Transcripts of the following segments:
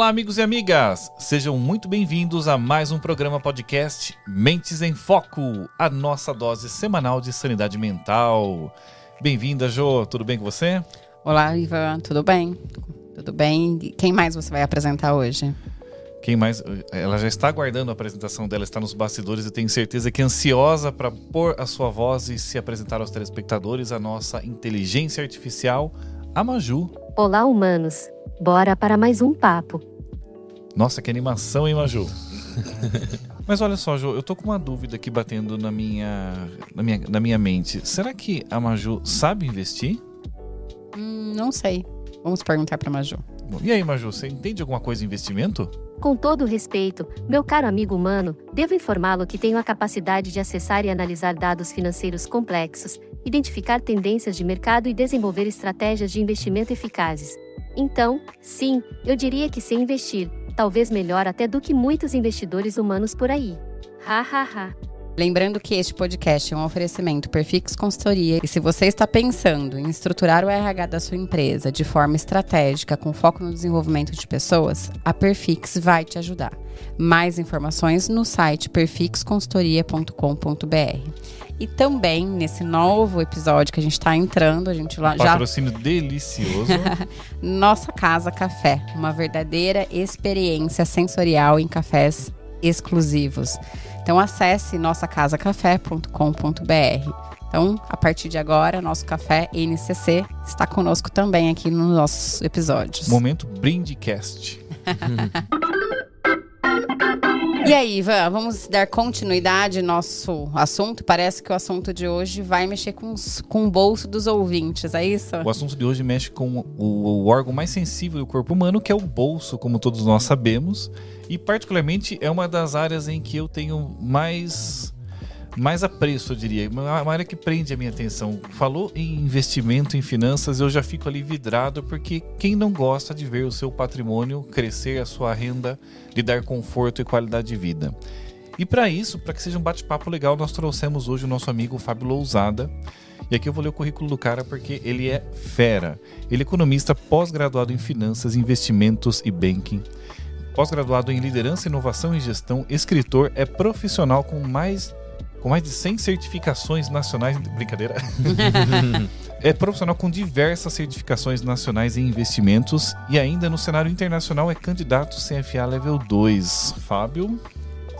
Olá, amigos e amigas! Sejam muito bem-vindos a mais um programa podcast Mentes em Foco, a nossa dose semanal de sanidade mental. Bem-vinda, Jo, tudo bem com você? Olá, Ivan, tudo bem? Tudo bem? Quem mais você vai apresentar hoje? Quem mais? Ela já está aguardando a apresentação dela, está nos bastidores e tenho certeza que é ansiosa para pôr a sua voz e se apresentar aos telespectadores, a nossa inteligência artificial, a Maju. Olá, humanos. Bora para mais um papo. Nossa, que animação, hein, Maju? Mas olha só, Jo, eu tô com uma dúvida aqui batendo na minha, na minha, na minha mente. Será que a Maju sabe investir? Hum, não sei. Vamos perguntar para Maju. E aí, Maju, você entende alguma coisa em investimento? Com todo respeito, meu caro amigo humano, devo informá-lo que tenho a capacidade de acessar e analisar dados financeiros complexos, identificar tendências de mercado e desenvolver estratégias de investimento eficazes. Então, sim, eu diria que sei investir, talvez melhor até do que muitos investidores humanos por aí. Ha ha ha. Lembrando que este podcast é um oferecimento Perfix Consultoria e se você está pensando em estruturar o RH da sua empresa de forma estratégica com foco no desenvolvimento de pessoas, a Perfix vai te ajudar. Mais informações no site perfixconsultoria.com.br. E também nesse novo episódio que a gente está entrando, a gente lá já patrocínio delicioso. Nossa Casa Café, uma verdadeira experiência sensorial em cafés exclusivos. Então acesse nossacasacafé.com.br. Então, a partir de agora, nosso café NCC está conosco também aqui nos nossos episódios. Momento Brindcast. E aí, Ivan, vamos dar continuidade ao nosso assunto? Parece que o assunto de hoje vai mexer com, os, com o bolso dos ouvintes, é isso? O assunto de hoje mexe com o, o órgão mais sensível do corpo humano, que é o bolso, como todos nós sabemos. E, particularmente, é uma das áreas em que eu tenho mais mais apreço, eu diria. Uma área que prende a minha atenção. Falou em investimento em finanças, eu já fico ali vidrado, porque quem não gosta de ver o seu patrimônio crescer, a sua renda, lhe dar conforto e qualidade de vida? E para isso, para que seja um bate-papo legal, nós trouxemos hoje o nosso amigo Fábio Lousada. E aqui eu vou ler o currículo do cara porque ele é fera. Ele é economista pós-graduado em finanças, investimentos e banking. Pós-graduado em liderança, inovação e gestão, escritor, é profissional com mais com mais de 100 certificações nacionais. Brincadeira. é profissional com diversas certificações nacionais em investimentos e ainda no cenário internacional é candidato CFA Level 2. Fábio,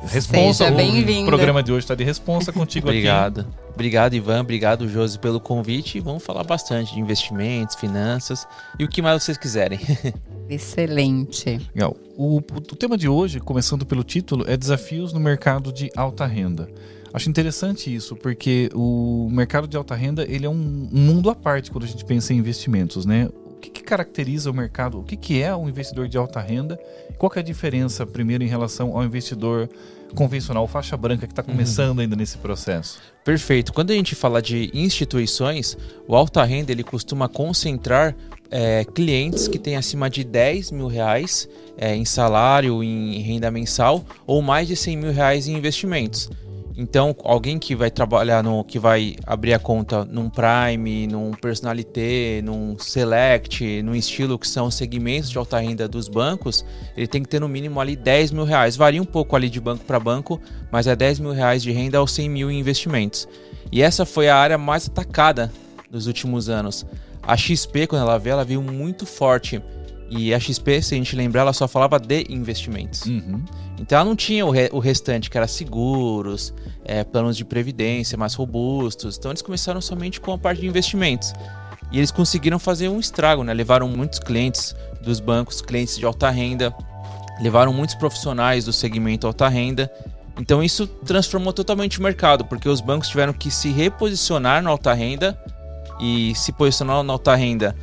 responsa. Seja bem-vindo. O programa de hoje está de responsa contigo Obrigado. aqui. Obrigado, Ivan. Obrigado, Josi, pelo convite. Vamos falar bastante de investimentos, finanças e o que mais vocês quiserem. Excelente. Legal. O, o tema de hoje, começando pelo título, é Desafios no Mercado de Alta Renda. Acho interessante isso, porque o mercado de alta renda ele é um, mundo à parte quando a gente pensa em investimentos, né? O que, que caracteriza o mercado? O que, que é um investidor de alta renda? Qual é a diferença, primeiro, em relação ao investidor convencional, faixa branca, que está uhum. começando uhum. ainda nesse processo? Perfeito. Quando a gente fala de instituições, o alta renda ele costuma concentrar é, clientes que têm acima de 10 mil reais é, em salário, em renda mensal, ou mais de 100 mil reais em investimentos. Então, alguém que vai trabalhar no. que vai abrir a conta num Prime, num Personalité, num Select, num estilo que são segmentos de alta renda dos bancos, ele tem que ter no mínimo ali 10 mil reais. Varia um pouco ali de banco para banco, mas é 10 mil reais de renda aos 100 mil em investimentos. E essa foi a área mais atacada nos últimos anos. A XP, quando ela veio, ela veio muito forte e a XP, se a gente lembrar, ela só falava de investimentos. Uhum. Então ela não tinha o, re o restante, que era seguros, é, planos de previdência mais robustos. Então eles começaram somente com a parte de investimentos. E eles conseguiram fazer um estrago, né? Levaram muitos clientes dos bancos, clientes de alta renda, levaram muitos profissionais do segmento alta renda. Então isso transformou totalmente o mercado, porque os bancos tiveram que se reposicionar na alta renda e se posicionar na alta renda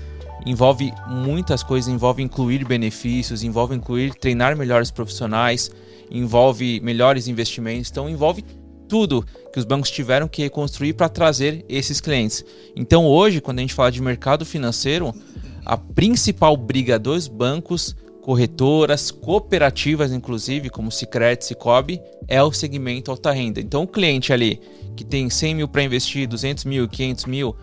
envolve muitas coisas, envolve incluir benefícios, envolve incluir treinar melhores profissionais, envolve melhores investimentos, então envolve tudo que os bancos tiveram que reconstruir para trazer esses clientes. Então hoje, quando a gente fala de mercado financeiro, a principal briga dos bancos, corretoras, cooperativas, inclusive, como Sicredi, Cicobi, é o segmento alta renda. Então o cliente ali que tem 100 mil para investir, 200 mil, 500 mil,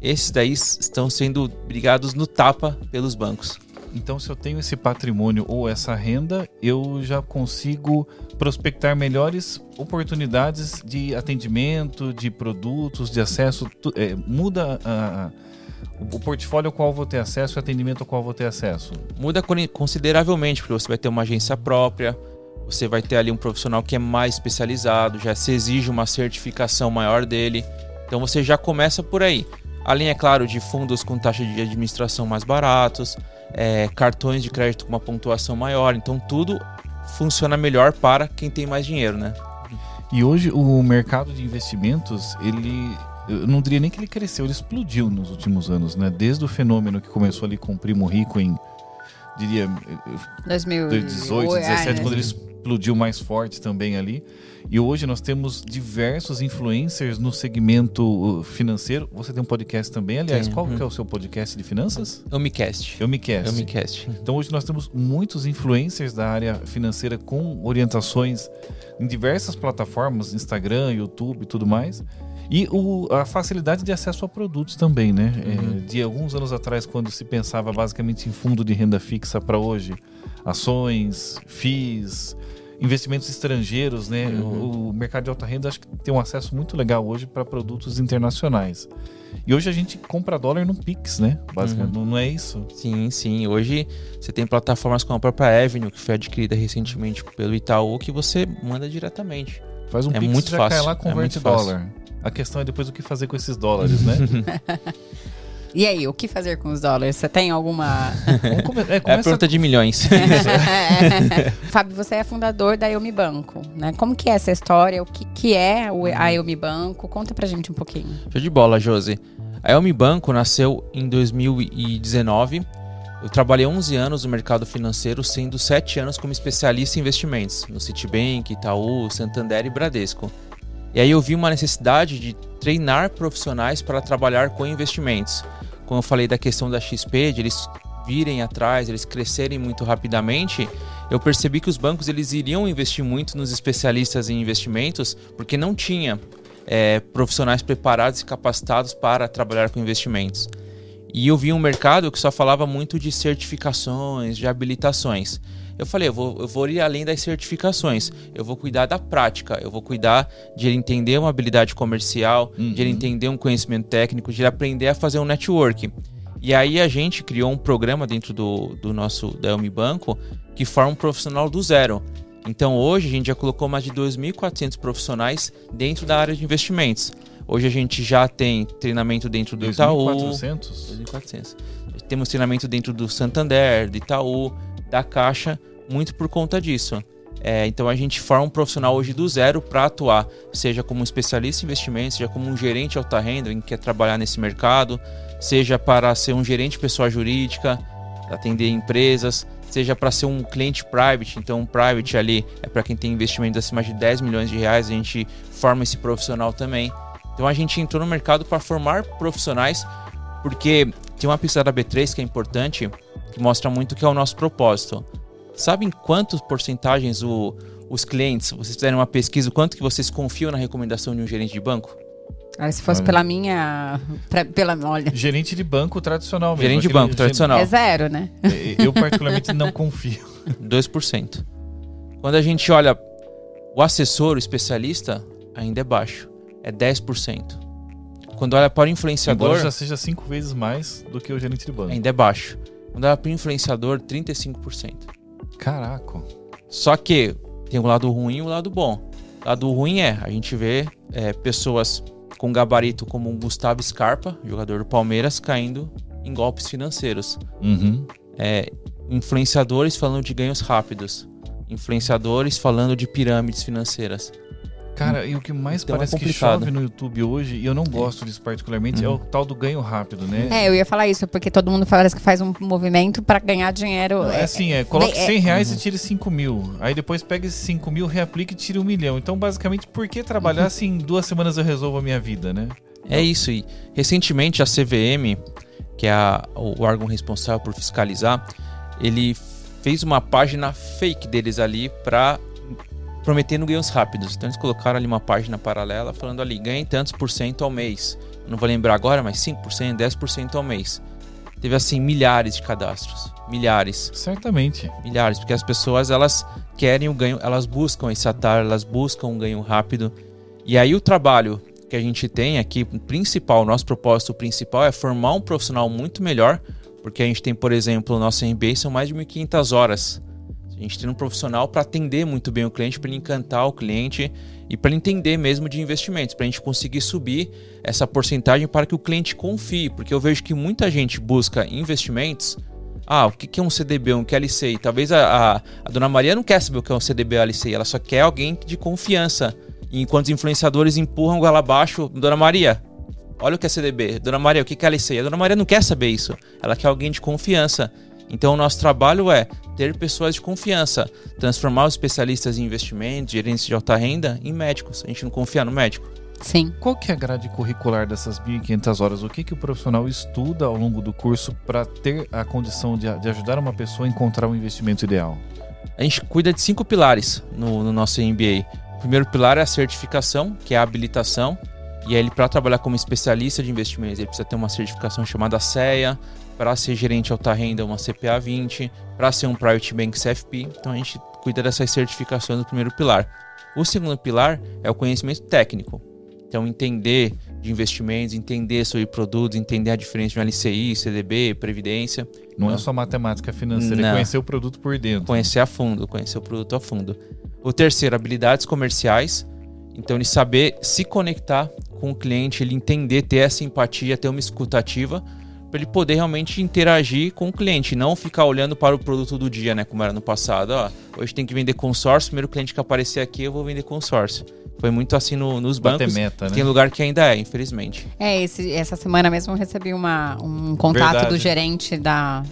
esses daí estão sendo brigados no tapa pelos bancos. Então, se eu tenho esse patrimônio ou essa renda, eu já consigo prospectar melhores oportunidades de atendimento, de produtos, de acesso. é, muda a- o portfólio ao qual vou ter acesso e o atendimento ao qual vou ter acesso. Muda con- consideravelmente, porque você vai ter uma agência própria, você vai ter ali um profissional que é mais especializado, já se exige uma certificação maior dele. Então você já começa por aí. Além, é claro, de fundos com taxa de administração mais baratos, é, cartões de crédito com uma pontuação maior. Então tudo funciona melhor para quem tem mais dinheiro, né? E hoje o mercado de investimentos, ele. Eu não diria nem que ele cresceu, ele explodiu nos últimos anos, né? Desde o fenômeno que começou ali com o Primo Rico em, diria, 2018, 17, quando ele explodiu mais forte também ali. E hoje nós temos diversos influencers no segmento uh, financeiro. Você tem um podcast também, aliás, qual uhum. que é o seu podcast de finanças? Eu me cast. Eu me quero. Eu me cast. Então hoje nós temos muitos influencers da área financeira com orientações em diversas plataformas, Instagram, YouTube e tudo mais. E o- a facilidade de acesso a produtos também, né? É, de alguns anos atrás, quando se pensava basicamente em fundo de renda fixa para hoje, ações, FIIs, investimentos estrangeiros, né? O, o mercado de alta renda acho que tem um acesso muito legal hoje para produtos internacionais. E hoje a gente compra dólar no Pix, né? Basicamente, não, não é isso? Sim, sim. Hoje você tem plataformas como a própria Avenue, que foi adquirida recentemente pelo Itaú, que você manda diretamente. Faz um É Pix, muito já fácil, cai lá, é converte fácil. dólar. A questão é depois o que fazer com esses dólares, né? E aí, o que fazer com os dólares? Você tem alguma. Come- é, É a pergunta de milhões. Fábio, você é fundador da Elmi Banco, né? Como que é essa história? O que, que é a Elmi Banco? Conta pra gente um pouquinho. Show de bola, Josi. A Elmi Banco nasceu em 2019. Eu trabalhei 11 anos no mercado financeiro, sendo 7 anos como especialista em investimentos, no Citibank, Itaú, Santander e Bradesco. E aí eu vi uma necessidade de treinar profissionais para trabalhar com investimentos. Como eu falei da questão da XP, de eles virem atrás, eles crescerem muito rapidamente, eu percebi que os bancos eles iriam investir muito nos especialistas em investimentos, porque não tinha é, profissionais preparados e capacitados para trabalhar com investimentos. E eu vi um mercado que só falava muito de certificações, de habilitações. Eu falei, eu vou, eu vou ir além das certificações, eu vou cuidar da prática, eu vou cuidar de ele entender uma habilidade comercial, de ele entender um conhecimento técnico, de ele aprender a fazer um network. E aí a gente criou um programa dentro do, do nosso da Elmi Banco que forma um profissional do zero. Então hoje a gente já colocou mais de 2.400 profissionais dentro da área de investimentos. Hoje a gente já tem treinamento dentro do Itaú. 2.400? 2.400. Temos treinamento dentro do Santander, do Itaú, da Caixa, muito por conta disso. É, então a gente forma um profissional hoje do zero para atuar, seja como especialista em investimentos, seja como um gerente alta renda em que quer trabalhar nesse mercado, seja para ser um gerente pessoa jurídica, atender empresas, seja para ser um cliente private, então um private ali é para quem tem investimento acima de 10 milhões de reais, a gente forma esse profissional também. Então a gente entrou no mercado para formar profissionais, porque tem uma pista da B3 que é importante, que mostra muito que é o nosso propósito. Sabem quantas porcentagens o- os clientes, vocês fizeram uma pesquisa, o quanto que vocês confiam na recomendação de um gerente de banco? Ah, se fosse Olha. pela minha. pra- pela, olha. Gerente de banco tradicional mesmo. Gerente de banco tradicional. É zero, né? gen- Eu particularmente não confio. 2%. Quando a gente olha o assessor, o especialista, ainda é baixo. É 10%. Quando olha para o influenciador, Embora já seja cinco vezes mais do que o gerente de banco. ainda é baixo. Quando olha para o influenciador, 35%. Caraca. Só que tem o lado ruim e o lado bom. O lado ruim é, a gente vê é, pessoas com gabarito como o Gustavo Scarpa, jogador do Palmeiras, caindo em golpes financeiros. Uhum. É, influenciadores falando de ganhos rápidos. Influenciadores falando de pirâmides financeiras. Cara, e o que mais Então é parece que complicado. chove no YouTube hoje, e eu não gosto disso particularmente, é o tal do ganho rápido, né? É, eu ia falar isso, porque todo mundo parece que faz um movimento pra ganhar dinheiro. É assim, é, coloque é- 100 reais e tire 5 mil. Aí depois pega esses 5 mil, reaplica e tira um milhão. Então, basicamente, por que trabalhar se em duas semanas eu resolvo a minha vida, né? É isso. E recentemente a CVM, que é a- o órgão responsável por fiscalizar, ele fez uma página fake deles ali para prometendo ganhos rápidos. Então eles colocaram ali uma página paralela falando ali, ganhe tantos por cento ao mês. Eu não vou lembrar agora, mas 5%, 10% ao mês. teve assim milhares de cadastros, milhares. Certamente. Milhares, porque as pessoas elas querem o ganho, elas buscam esse atalho, elas buscam um ganho rápido. E aí o trabalho que a gente tem aqui, principal, nosso propósito principal é formar um profissional muito melhor, porque a gente tem, por exemplo, o nosso MBA são mais de 1.500 horas. A gente tem um profissional para atender muito bem o cliente, para ele encantar o cliente e para entender mesmo de investimentos, para a gente conseguir subir essa porcentagem para que o cliente confie, porque eu vejo que muita gente busca investimentos. Ah, o que é um CDB, um QLCI? Talvez a, a, a dona Maria não quer saber o que é um CDB ou LCI, ela só quer alguém de confiança. E enquanto os influenciadores empurram ela abaixo, dona Maria, olha o que é CDB. Dona Maria, o que é LCI? A dona Maria não quer saber isso, ela quer alguém de confiança. Então, o nosso trabalho é ter pessoas de confiança, transformar os especialistas em investimentos, gerentes de alta renda, em médicos. A gente não confia no médico. Sim. Qual que é a grade curricular dessas 1.500 horas? O que, que o profissional estuda ao longo do curso para ter a condição de, de, ajudar uma pessoa a encontrar o um investimento ideal? A gente cuida de cinco pilares no, no nosso MBA. O primeiro pilar é a certificação, que é a habilitação. E aí, ele, para trabalhar como especialista de investimentos, ele precisa ter uma certificação chamada CEA, para ser gerente alta renda, uma CPA 20, para ser um Private Bank CFP. Então a gente cuida dessas certificações do primeiro pilar. O segundo pilar é o conhecimento técnico. Então entender de investimentos, entender sobre produtos, entender a diferença de um LCI, CDB, previdência. Não é então, só matemática financeira, é Não. é conhecer o produto por dentro. Conhecer a fundo, conhecer o produto a fundo. O terceiro, habilidades comerciais. Então ele saber se conectar com o cliente, ele entender, ter essa empatia, ter uma escutativa para ele poder realmente interagir com o cliente, não ficar olhando para o produto do dia, né? Como era no passado. Ó, hoje tem que vender consórcio, primeiro cliente que aparecer aqui eu vou vender consórcio. Foi muito assim no, nos bancos. Meta, né? Tem lugar que ainda é, infelizmente. É, esse, essa semana mesmo eu recebi uma, um contato Verdade. do gerente da,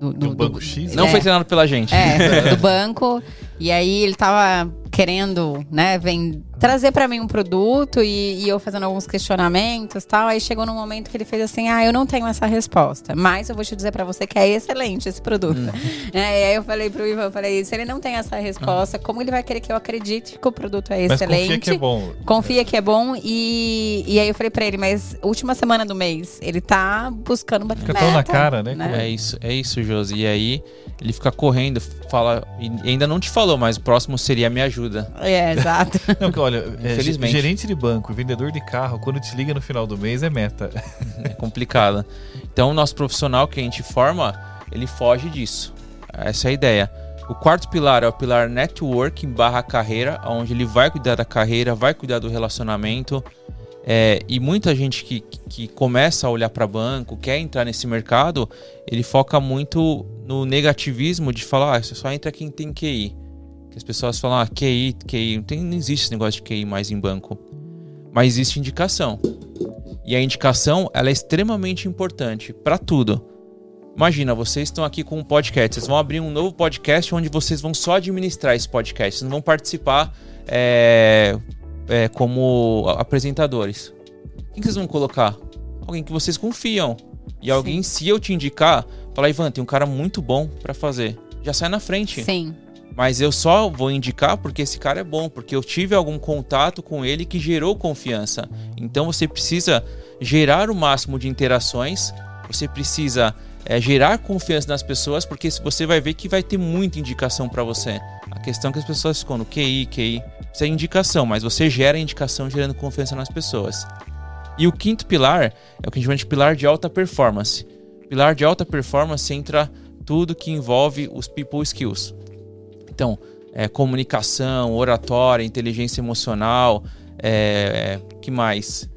do, do, do, banco X? Não é, foi treinado pela gente. É, do banco. E aí ele tava querendo, né, vem trazer para mim um produto e, e, eu fazendo alguns questionamentos tal. Aí chegou num momento que ele fez assim: ah, eu não tenho essa resposta, mas eu vou te dizer para você que é excelente esse produto. Hum. É, e aí eu falei pro Ivan, eu falei: se ele não tem essa resposta, como ele vai querer que eu acredite que o produto é excelente? Mas confia que é bom. Confia que é bom. E, e aí eu falei para ele: mas última semana do mês, ele tá buscando bater Fica tão na cara, né? né? É isso, é isso, Josi. E aí ele fica correndo, fala, e ainda não te falou, mas o próximo seria me ajuda. É, exato. não, olha, é, Infelizmente. gerente de banco, vendedor de carro, quando te liga no final do mês é meta. É complicado. Então, o nosso profissional que a gente forma, ele foge disso. Essa é a ideia. O quarto pilar é o pilar networking barra carreira, onde ele vai cuidar da carreira, vai cuidar do relacionamento. É, e muita gente que, que começa a olhar para banco, quer entrar nesse mercado, ele foca muito no negativismo de falar, ah, você só entra quem tem QI. Que as pessoas falam, ah, QI, QI, não, tem, não existe esse negócio de QI mais em banco. Mas existe indicação. E a indicação, ela é extremamente importante para tudo. Imagina, vocês estão aqui com um podcast, vocês vão abrir um novo podcast onde vocês vão só administrar esse podcast, vocês não vão participar é, é, como apresentadores. Quem que vocês vão colocar? Alguém que vocês confiam. E alguém, Sim. se eu te indicar, falar, Ivan, tem um cara muito bom para fazer. Já sai na frente. Sim. Mas eu só vou indicar porque esse cara é bom, porque eu tive algum contato com ele que gerou confiança. Então você precisa gerar o máximo de interações, você precisa é, gerar confiança nas pessoas, porque você vai ver que vai ter muita indicação para você. A questão é que as pessoas ficam no QI, QI, isso é indicação, mas você gera indicação gerando confiança nas pessoas. E o quinto pilar é o que a gente chama de pilar de alta performance. Pilar de alta performance entra tudo que envolve os people skills. Então, é, comunicação, oratória, inteligência emocional, é, é, que mais?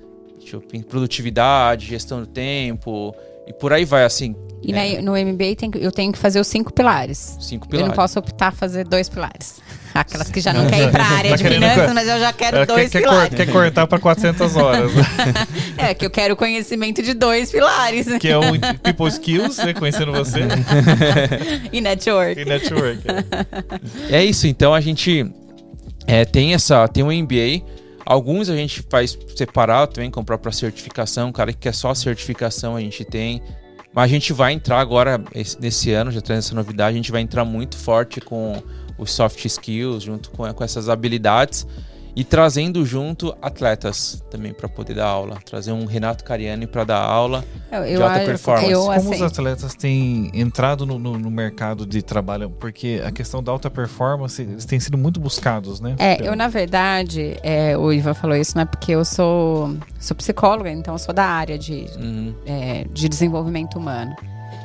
Eu, produtividade, gestão do tempo e por aí vai, assim. E é. no MBA tem, eu tenho que fazer os cinco pilares. Cinco pilares. Eu não posso optar fazer dois pilares. Aquelas que já não querem ir para a área tá de finanças, mas eu já quero dois quer, pilares. Quer, cortar para 400 horas. é, que eu quero conhecimento de dois pilares. Que é o People Skills, né, conhecendo você. e Network. E Network. É. é isso, então a gente é, tem, essa, tem um MBA. Alguns a gente faz separado também, com a própria certificação. O cara que quer só a certificação a gente tem. Mas a gente vai entrar agora, nesse ano, já traz essa novidade, a gente vai entrar muito forte com os soft skills, junto com, com essas habilidades. E trazendo junto atletas também para poder dar aula. Trazer um Renato Cariani para dar aula Eu, de eu, alta acho- performance. eu, Como assim, os atletas têm entrado no, no- no mercado de trabalho? Porque a questão da alta performance, eles têm sido muito buscados, né? É, Então, eu na verdade, é, o Ivan falou isso, não é porque eu sou, sou psicóloga, então eu sou da área de, Uhum. é, de desenvolvimento humano.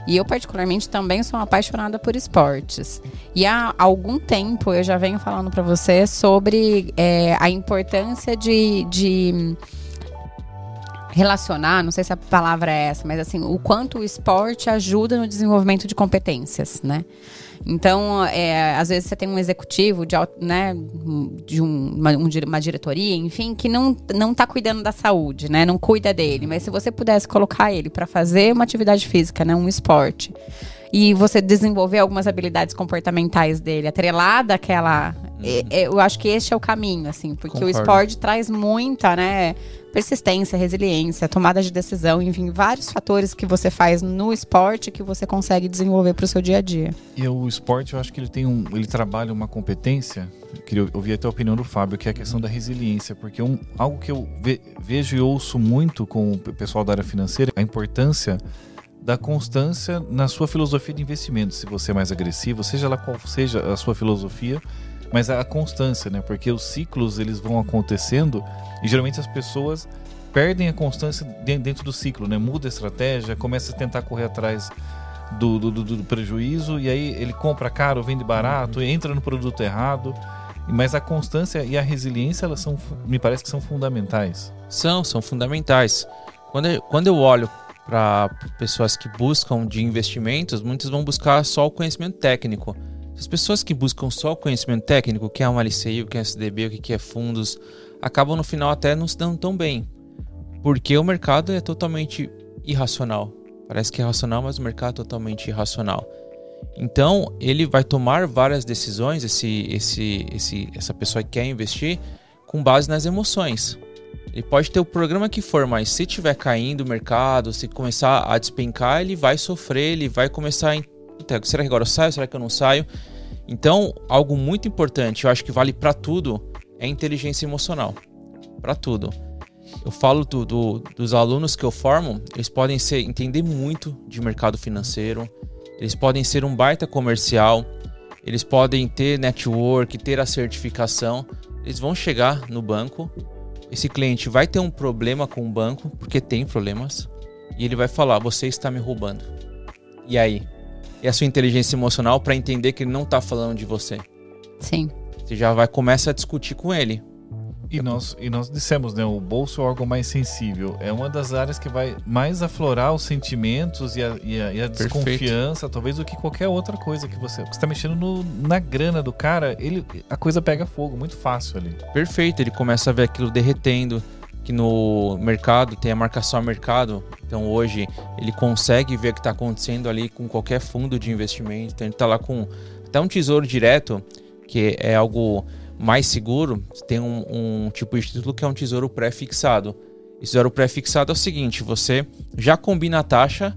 E eu, particularmente, também sou apaixonada por esportes. E há algum tempo eu já venho falando para você sobre é, a importância de, de relacionar, não sei se a palavra é essa, mas assim, o quanto o esporte ajuda no desenvolvimento de competências, né? Então, é, às vezes você tem um executivo de, né, de um- uma, um uma diretoria, enfim, que não, não tá cuidando da saúde, né? Não cuida dele. Mas se você pudesse colocar ele para fazer uma atividade física, né, um esporte, e você desenvolver algumas habilidades comportamentais dele, atrelada àquela. é, eu acho que este é o caminho, assim, porque o Concordo. esporte traz muita, né? Persistência, resiliência, tomada de decisão, enfim, vários fatores que você faz no esporte que você consegue desenvolver para o seu dia a dia. E o esporte, eu acho que ele tem um, ele trabalha uma competência. Eu queria ouvir até a opinião do Fábio, que é a questão da resiliência, porque um, algo que eu ve- vejo e ouço muito com o pessoal da área financeira, a importância da constância na sua filosofia de investimento. Se você é mais agressivo, seja lá qual seja a sua filosofia, mas a constância, né? Porque os ciclos eles vão acontecendo e geralmente as pessoas perdem a constância de- dentro do ciclo, né? Muda a estratégia, começa a tentar correr atrás do, do, do- do prejuízo e aí ele compra caro, vende barato, entra no produto errado. Mas a constância e a resiliência, elas são, me parece que são fundamentais. São, são fundamentais. Quando eu, quando eu olho para pessoas que buscam de investimentos, muitas vão buscar só o conhecimento técnico. As pessoas que buscam só o conhecimento técnico, o que é uma LCI, o que é SDB, o que é fundos, acabam no final até não se dando tão bem. Porque o mercado é totalmente irracional. Parece que é racional, mas o mercado é totalmente irracional. Então, ele vai tomar várias decisões, esse, esse, esse, essa pessoa que quer investir, com base nas emoções. Ele pode ter o programa que for, mas se tiver caindo o mercado, se começar a despencar, ele vai sofrer, ele vai começar a. Será que agora eu saio? Será que eu não saio? Então, algo muito importante, eu acho que vale para tudo, é inteligência emocional. Para tudo. Eu falo do, do- dos alunos que eu formo, eles podem ser, entender muito de mercado financeiro, eles podem ser um baita comercial, eles podem ter network, ter a certificação, eles vão chegar no banco, esse cliente vai ter um problema com o banco, porque tem problemas, e ele vai falar: Você está me roubando. E aí? E a sua inteligência emocional para entender que ele não está falando de você. Sim. Você já vai começar a discutir com ele. E nós, e nós dissemos, né? O bolso é o órgão mais sensível. É uma das áreas que vai mais aflorar os sentimentos e a, e a- e a desconfiança, talvez, do que qualquer outra coisa que você. Você está mexendo no- na grana do cara, ele, a coisa pega fogo muito fácil ali. Perfeito, ele começa a ver aquilo derretendo, que no mercado tem a marcação a mercado, então hoje ele consegue ver o que está acontecendo ali com qualquer fundo de investimento, então ele está lá com até um tesouro direto, que é algo mais seguro, tem um, um tipo de título que é um tesouro pré-fixado. Esse tesouro pré-fixado é o seguinte, você já combina a taxa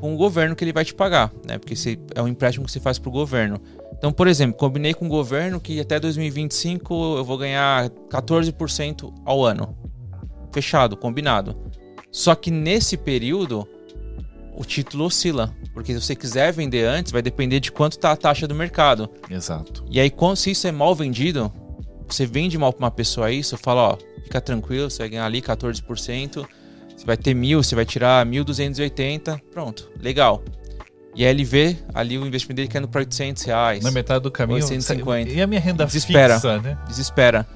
com o governo que ele vai te pagar, né? Porque se- é um empréstimo que você faz para o governo. Então, por exemplo, combinei com o governo que até 2025 eu vou ganhar 14% ao ano. Fechado, combinado. Só que nesse período o título oscila, porque se você quiser vender antes, vai depender de quanto está a taxa do mercado. Exato. E aí, quando- se isso é mal vendido, você vende mal para uma pessoa isso, fala, ó, fica tranquilo, você vai ganhar ali 14%, você vai ter mil, você vai tirar 1.280, pronto, legal. E aí ele vê ali o investimento dele caindo para 800 reais. Na metade do caminho. 850. E a minha renda Desespera. fixa, né? desespera.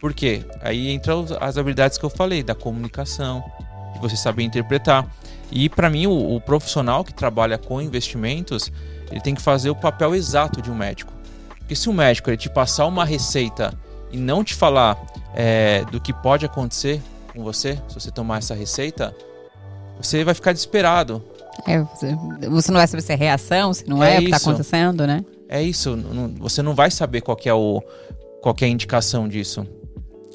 Por quê? Aí entra os- as habilidades que eu falei, da comunicação, de você saber interpretar. E para mim, o, o profissional que trabalha com investimentos, ele tem que fazer o papel exato de um médico. Porque se o médico ele te passar uma receita e não te falar é, do que pode acontecer com você, se você tomar essa receita, você vai ficar desesperado. É, você, não vai saber se é reação, se não é, É o que tá isso. acontecendo, né? É isso, você não vai saber qual que é, o, qual é a indicação disso.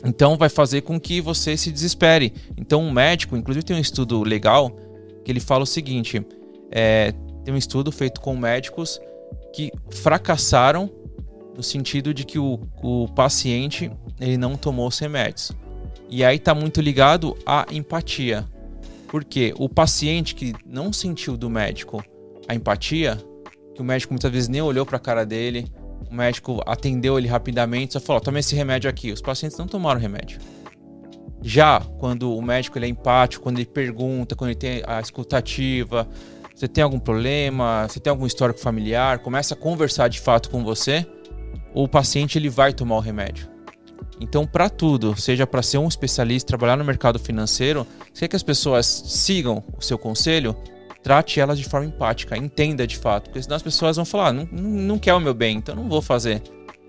Então vai fazer com que você se desespere. Então um médico, inclusive tem um estudo legal que ele fala o seguinte: é, tem um estudo feito com médicos que fracassaram no sentido de que o, o paciente ele não tomou os remédios. E aí está muito ligado à empatia. Porque o paciente que não sentiu do médico a empatia, que o médico muitas vezes nem olhou para a cara dele, o médico atendeu ele rapidamente, só falou: toma esse remédio aqui. Os pacientes não tomaram remédio. Já quando o médico ele é empático, quando ele pergunta, quando ele tem a escutativa, você tem algum problema, você tem algum histórico familiar, começa a conversar de fato com você, o paciente ele vai tomar o remédio. Então, para tudo, seja para ser um especialista, trabalhar no mercado financeiro, se quer que as pessoas sigam o seu conselho, trate elas de forma empática, entenda de fato, porque senão as pessoas vão falar, não, não quer o meu bem, então não vou fazer.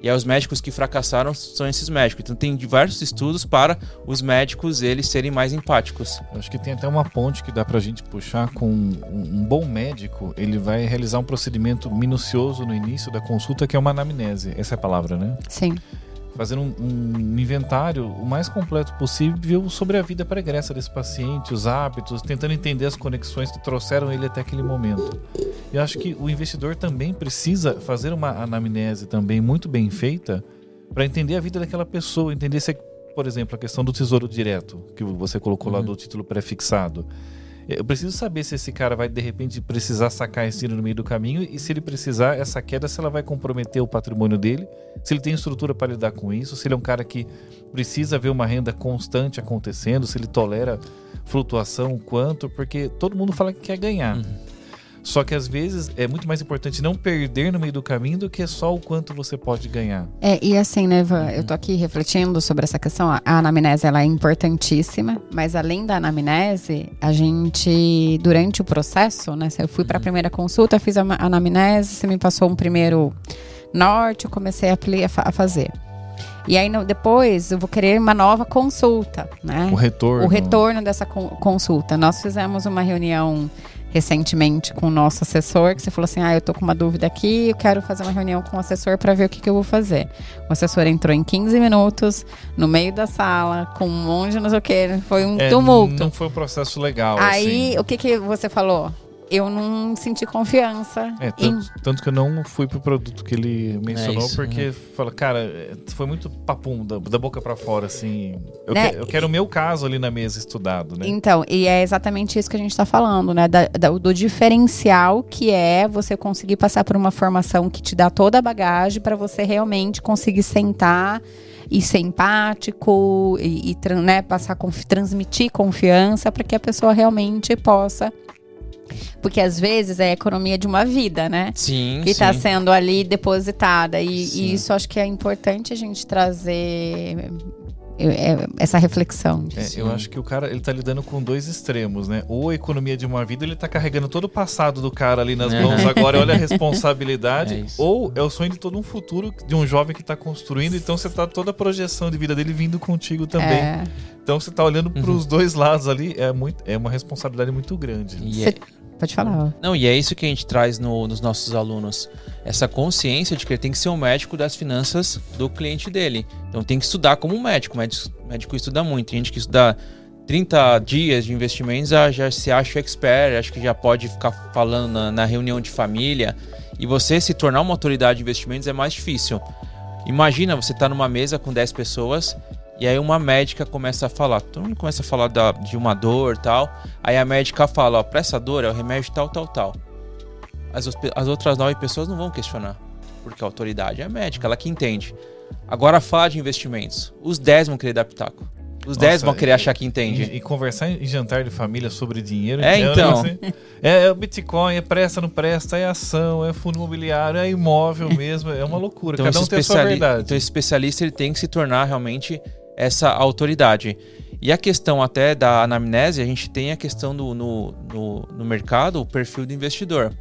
E aí os médicos que fracassaram são esses médicos. Então tem diversos estudos para os médicos eles serem mais empáticos. Acho que tem até uma ponte que dá para a gente puxar com um, um, bom médico, ele vai realizar um procedimento minucioso no início da consulta que é uma anamnese. Essa é a palavra, né? Sim fazendo um, um, inventário o mais completo possível sobre a vida pregressa desse paciente, os hábitos, tentando entender as conexões que trouxeram ele até aquele momento. Eu acho que o investidor também precisa fazer uma anamnese também muito bem feita para entender a vida daquela pessoa, entender se, por exemplo, a questão do tesouro direto, que você colocou uhum. lá do título prefixado. Eu preciso saber se esse cara vai de repente precisar sacar esse dinheiro no meio do caminho e se ele precisar, essa queda, se ela vai comprometer o patrimônio dele, se ele tem estrutura para lidar com isso, se ele é um cara que precisa ver uma renda constante acontecendo, se ele tolera flutuação, quanto, porque todo mundo fala que quer ganhar. Uhum. Só que às vezes é muito mais importante não perder no meio do caminho do que só o quanto você pode ganhar. É, e assim, né, Ivan, eu tô aqui refletindo sobre essa questão. A anamnese ela é importantíssima, mas além da anamnese, a gente, durante o processo, né, eu fui para a uhum. primeira consulta, fiz a anamnese, você me passou um primeiro norte, eu comecei a, a fazer. E aí depois eu vou querer uma nova consulta, né? O retorno. O retorno dessa consulta. Nós fizemos uma reunião recentemente com o nosso assessor, que você falou assim: ah, eu tô com uma dúvida aqui, eu quero fazer uma reunião com o assessor para ver o que, que eu vou fazer. O assessor entrou em 15 minutos, no meio da sala, com um monte de não sei o que, foi um é, tumulto. Não foi um processo legal. Aí, assim. o que, que você falou? Eu não senti confiança. É, tanto, em... tanto, que eu não fui pro produto que ele mencionou, é isso, porque né? fala, cara, foi muito papum da, da boca para fora, assim. Eu, né? que, eu, quero o meu caso ali na mesa estudado, né? Então, e é exatamente isso que a gente tá falando, né? Da, da, do diferencial que é você conseguir passar por uma formação que te dá toda a bagagem para você realmente conseguir sentar e ser empático e, e né, passar transmitir confiança para que a pessoa realmente possa porque às vezes é a economia de uma vida, né? Sim. Que está sendo ali depositada. E, e, isso acho que é importante a gente trazer é, essa reflexão. É, eu acho que o cara ele tá lidando com dois extremos, né? Ou a economia de uma vida, ele tá carregando todo o passado do cara ali nas é. mãos agora, olha a responsabilidade. É ou é o sonho de todo um futuro de um jovem que tá construindo, então você tá toda a projeção de vida dele vindo contigo também. É. Então você tá olhando para os uhum. dois lados ali, é, muito, é uma responsabilidade muito grande. E é Pode falar. Não, e é isso que a gente traz no, nos nossos alunos. Essa consciência de que ele tem que ser um médico das finanças do cliente dele. Então tem que estudar como um médico. O médico, médico estuda muito. Tem gente que estuda 30 dias de investimentos já, se acha expert, acho que já pode ficar falando na, na reunião de família. E você se tornar uma autoridade de investimentos é mais difícil. Imagina você estar tá numa mesa com 10 pessoas e aí uma médica começa a falar, todo mundo começa a falar da, de uma dor tal. Aí a médica fala, ó, pra essa dor é o remédio tal, tal, tal. As, as outras nove pessoas não vão questionar. Porque a autoridade é a médica, ela que entende. Agora fala de investimentos. Os dez vão querer dar pitaco. Os Nossa, 10 vão querer achar que entende. E, e, conversar em jantar de família sobre dinheiro. É, então. Assim, é, é, o Bitcoin, é presta, não presta, é ação, é fundo imobiliário, é imóvel mesmo. É uma loucura. Então, Cada um tem a sua verdade. Então, esse especialista ele tem que se tornar realmente essa autoridade. E a questão até da anamnese, a gente tem a questão do, no, no, no mercado, o perfil do investidor.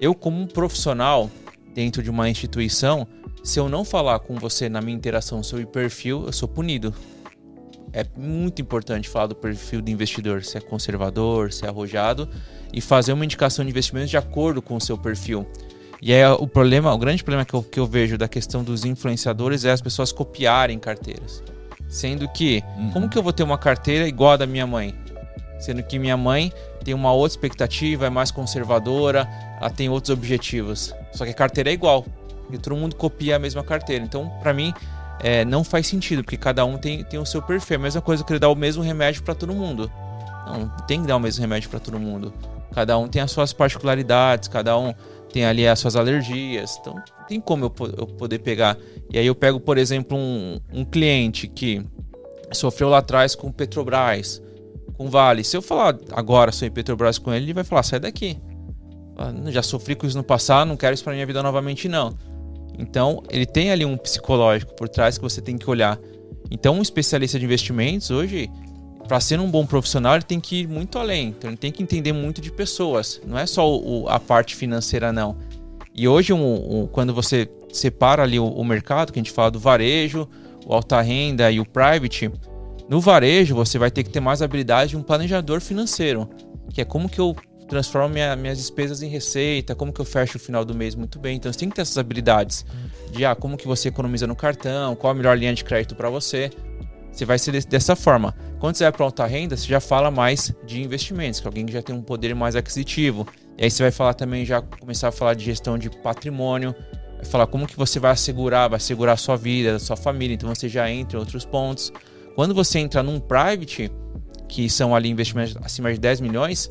Eu, como um profissional dentro de uma instituição, se eu não falar com você na minha interação sobre perfil, eu sou punido. É muito importante falar do perfil do investidor, se é conservador, se é arrojado, e fazer uma indicação de investimentos de acordo com o seu perfil. E aí o problema, o grande problema que eu, que eu vejo da questão dos influenciadores é as pessoas copiarem carteiras. Sendo que, uhum. como que eu vou ter uma carteira igual a da minha mãe? Sendo que minha mãe tem uma outra expectativa, é mais conservadora, ela tem outros objetivos. Só que a carteira é igual. E todo mundo copia a mesma carteira. Então, para mim, é, não faz sentido, porque cada um tem, tem o seu perfil. É a mesma coisa que ele dar o mesmo remédio para todo mundo. Não, tem que dar o mesmo remédio para todo mundo. Cada um tem as suas particularidades, cada um tem ali as suas alergias. Então, tem como eu, eu poder pegar. E aí eu pego, por exemplo, um, um cliente que sofreu lá atrás com Petrobras, com Vale. Se eu falar agora sobre Petrobras com ele, ele vai falar: sai daqui. Já sofri com isso no passado, não quero isso para minha vida novamente, não. Então, ele tem ali um psicológico por trás que você tem que olhar. Então, um especialista de investimentos hoje, para ser um bom profissional, ele tem que ir muito além. Então, ele tem que entender muito de pessoas. Não é só o, a parte financeira, não. E hoje, um, um, quando você separa ali o, o, mercado, que a gente fala do varejo, o alta renda e o private, no varejo você vai ter que ter mais habilidade de um planejador financeiro, que é como que eu transformo minha, minhas despesas em receita, como que eu fecho o final do mês muito bem. Então você tem que ter essas habilidades de ah, como que você economiza no cartão, qual a melhor linha de crédito para você. Você vai ser dessa forma. Quando você vai para alta renda, você já fala mais de investimentos, que é alguém que já tem um poder mais aquisitivo. E aí você vai falar também, já começar a falar de gestão de patrimônio, vai falar como que você vai assegurar, vai assegurar a sua vida, a sua família, então você já entra em outros pontos. Quando você entra num private, que são ali investimentos acima de 10 milhões,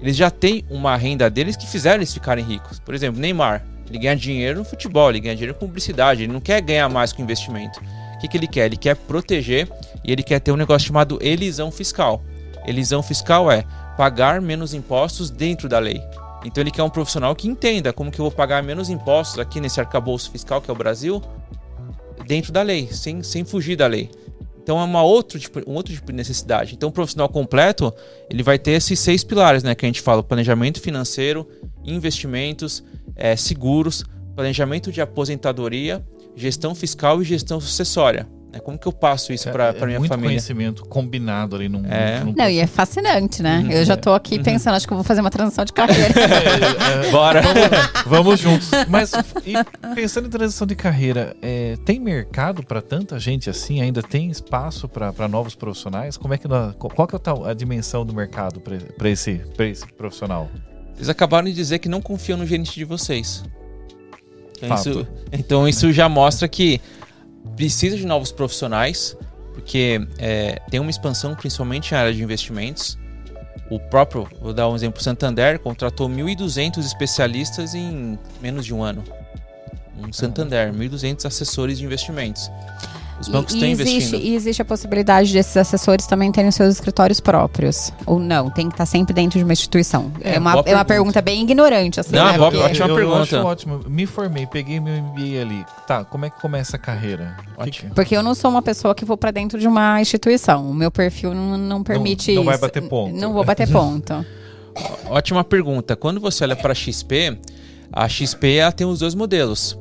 eles já têm uma renda deles que fizeram eles ficarem ricos. Por exemplo, Neymar, ele ganha dinheiro no futebol, ele ganha dinheiro com publicidade, ele não quer ganhar mais com investimento. O que, que ele quer? Ele quer proteger e ele quer ter um negócio chamado elisão fiscal. Elisão fiscal é pagar menos impostos dentro da lei. Então ele quer um profissional que entenda como que eu vou pagar menos impostos aqui nesse arcabouço fiscal que é o Brasil, dentro da lei, sem, sem fugir da lei. Então é uma outro tipo, um outro tipo de necessidade. Então o profissional completo, ele vai ter esses seis pilares, né, que a gente fala: planejamento financeiro, investimentos, é, seguros, planejamento de aposentadoria, gestão fiscal e gestão sucessória. Né? Como que eu passo isso para é, é minha muito família? conhecimento combinado ali num, é. num... Não, e é fascinante, né? Uhum. Eu já tô aqui uhum. pensando, acho que eu vou fazer uma transição de carreira. É, é, Bora. Vamos, vamos, juntos. Mas pensando em transição de carreira, é, tem mercado para tanta gente assim? Ainda tem espaço para novos profissionais? Como é que nós, qual que é a, a dimensão do mercado para esse, esse profissional? Vocês acabaram de dizer que não confiam no gerente de vocês. Então isso, então isso já mostra que precisa de novos profissionais, porque é, tem uma expansão principalmente na área de investimentos. O próprio, vou dar um exemplo, Santander contratou 1.200 especialistas em menos de um ano. Um Santander, 1.200 assessores de investimentos. Os bancos e, estão existe, investindo. E existe a possibilidade desses assessores também terem seus escritórios próprios? Ou não? Tem que estar sempre dentro de uma instituição? É, é uma, é uma pergunta. pergunta bem ignorante, assim. Não, né? Porque... ótima eu, pergunta. Eu acho ótimo. Me formei, peguei meu MBA ali. Tá, como é que começa a carreira? Ótimo. Porque eu não sou uma pessoa que vou para dentro de uma instituição. O meu perfil não, não permite não, não isso. Não vai bater ponto. Não vou bater ponto. Ótima pergunta. Quando você olha para a XP, a XP ela tem os dois modelos.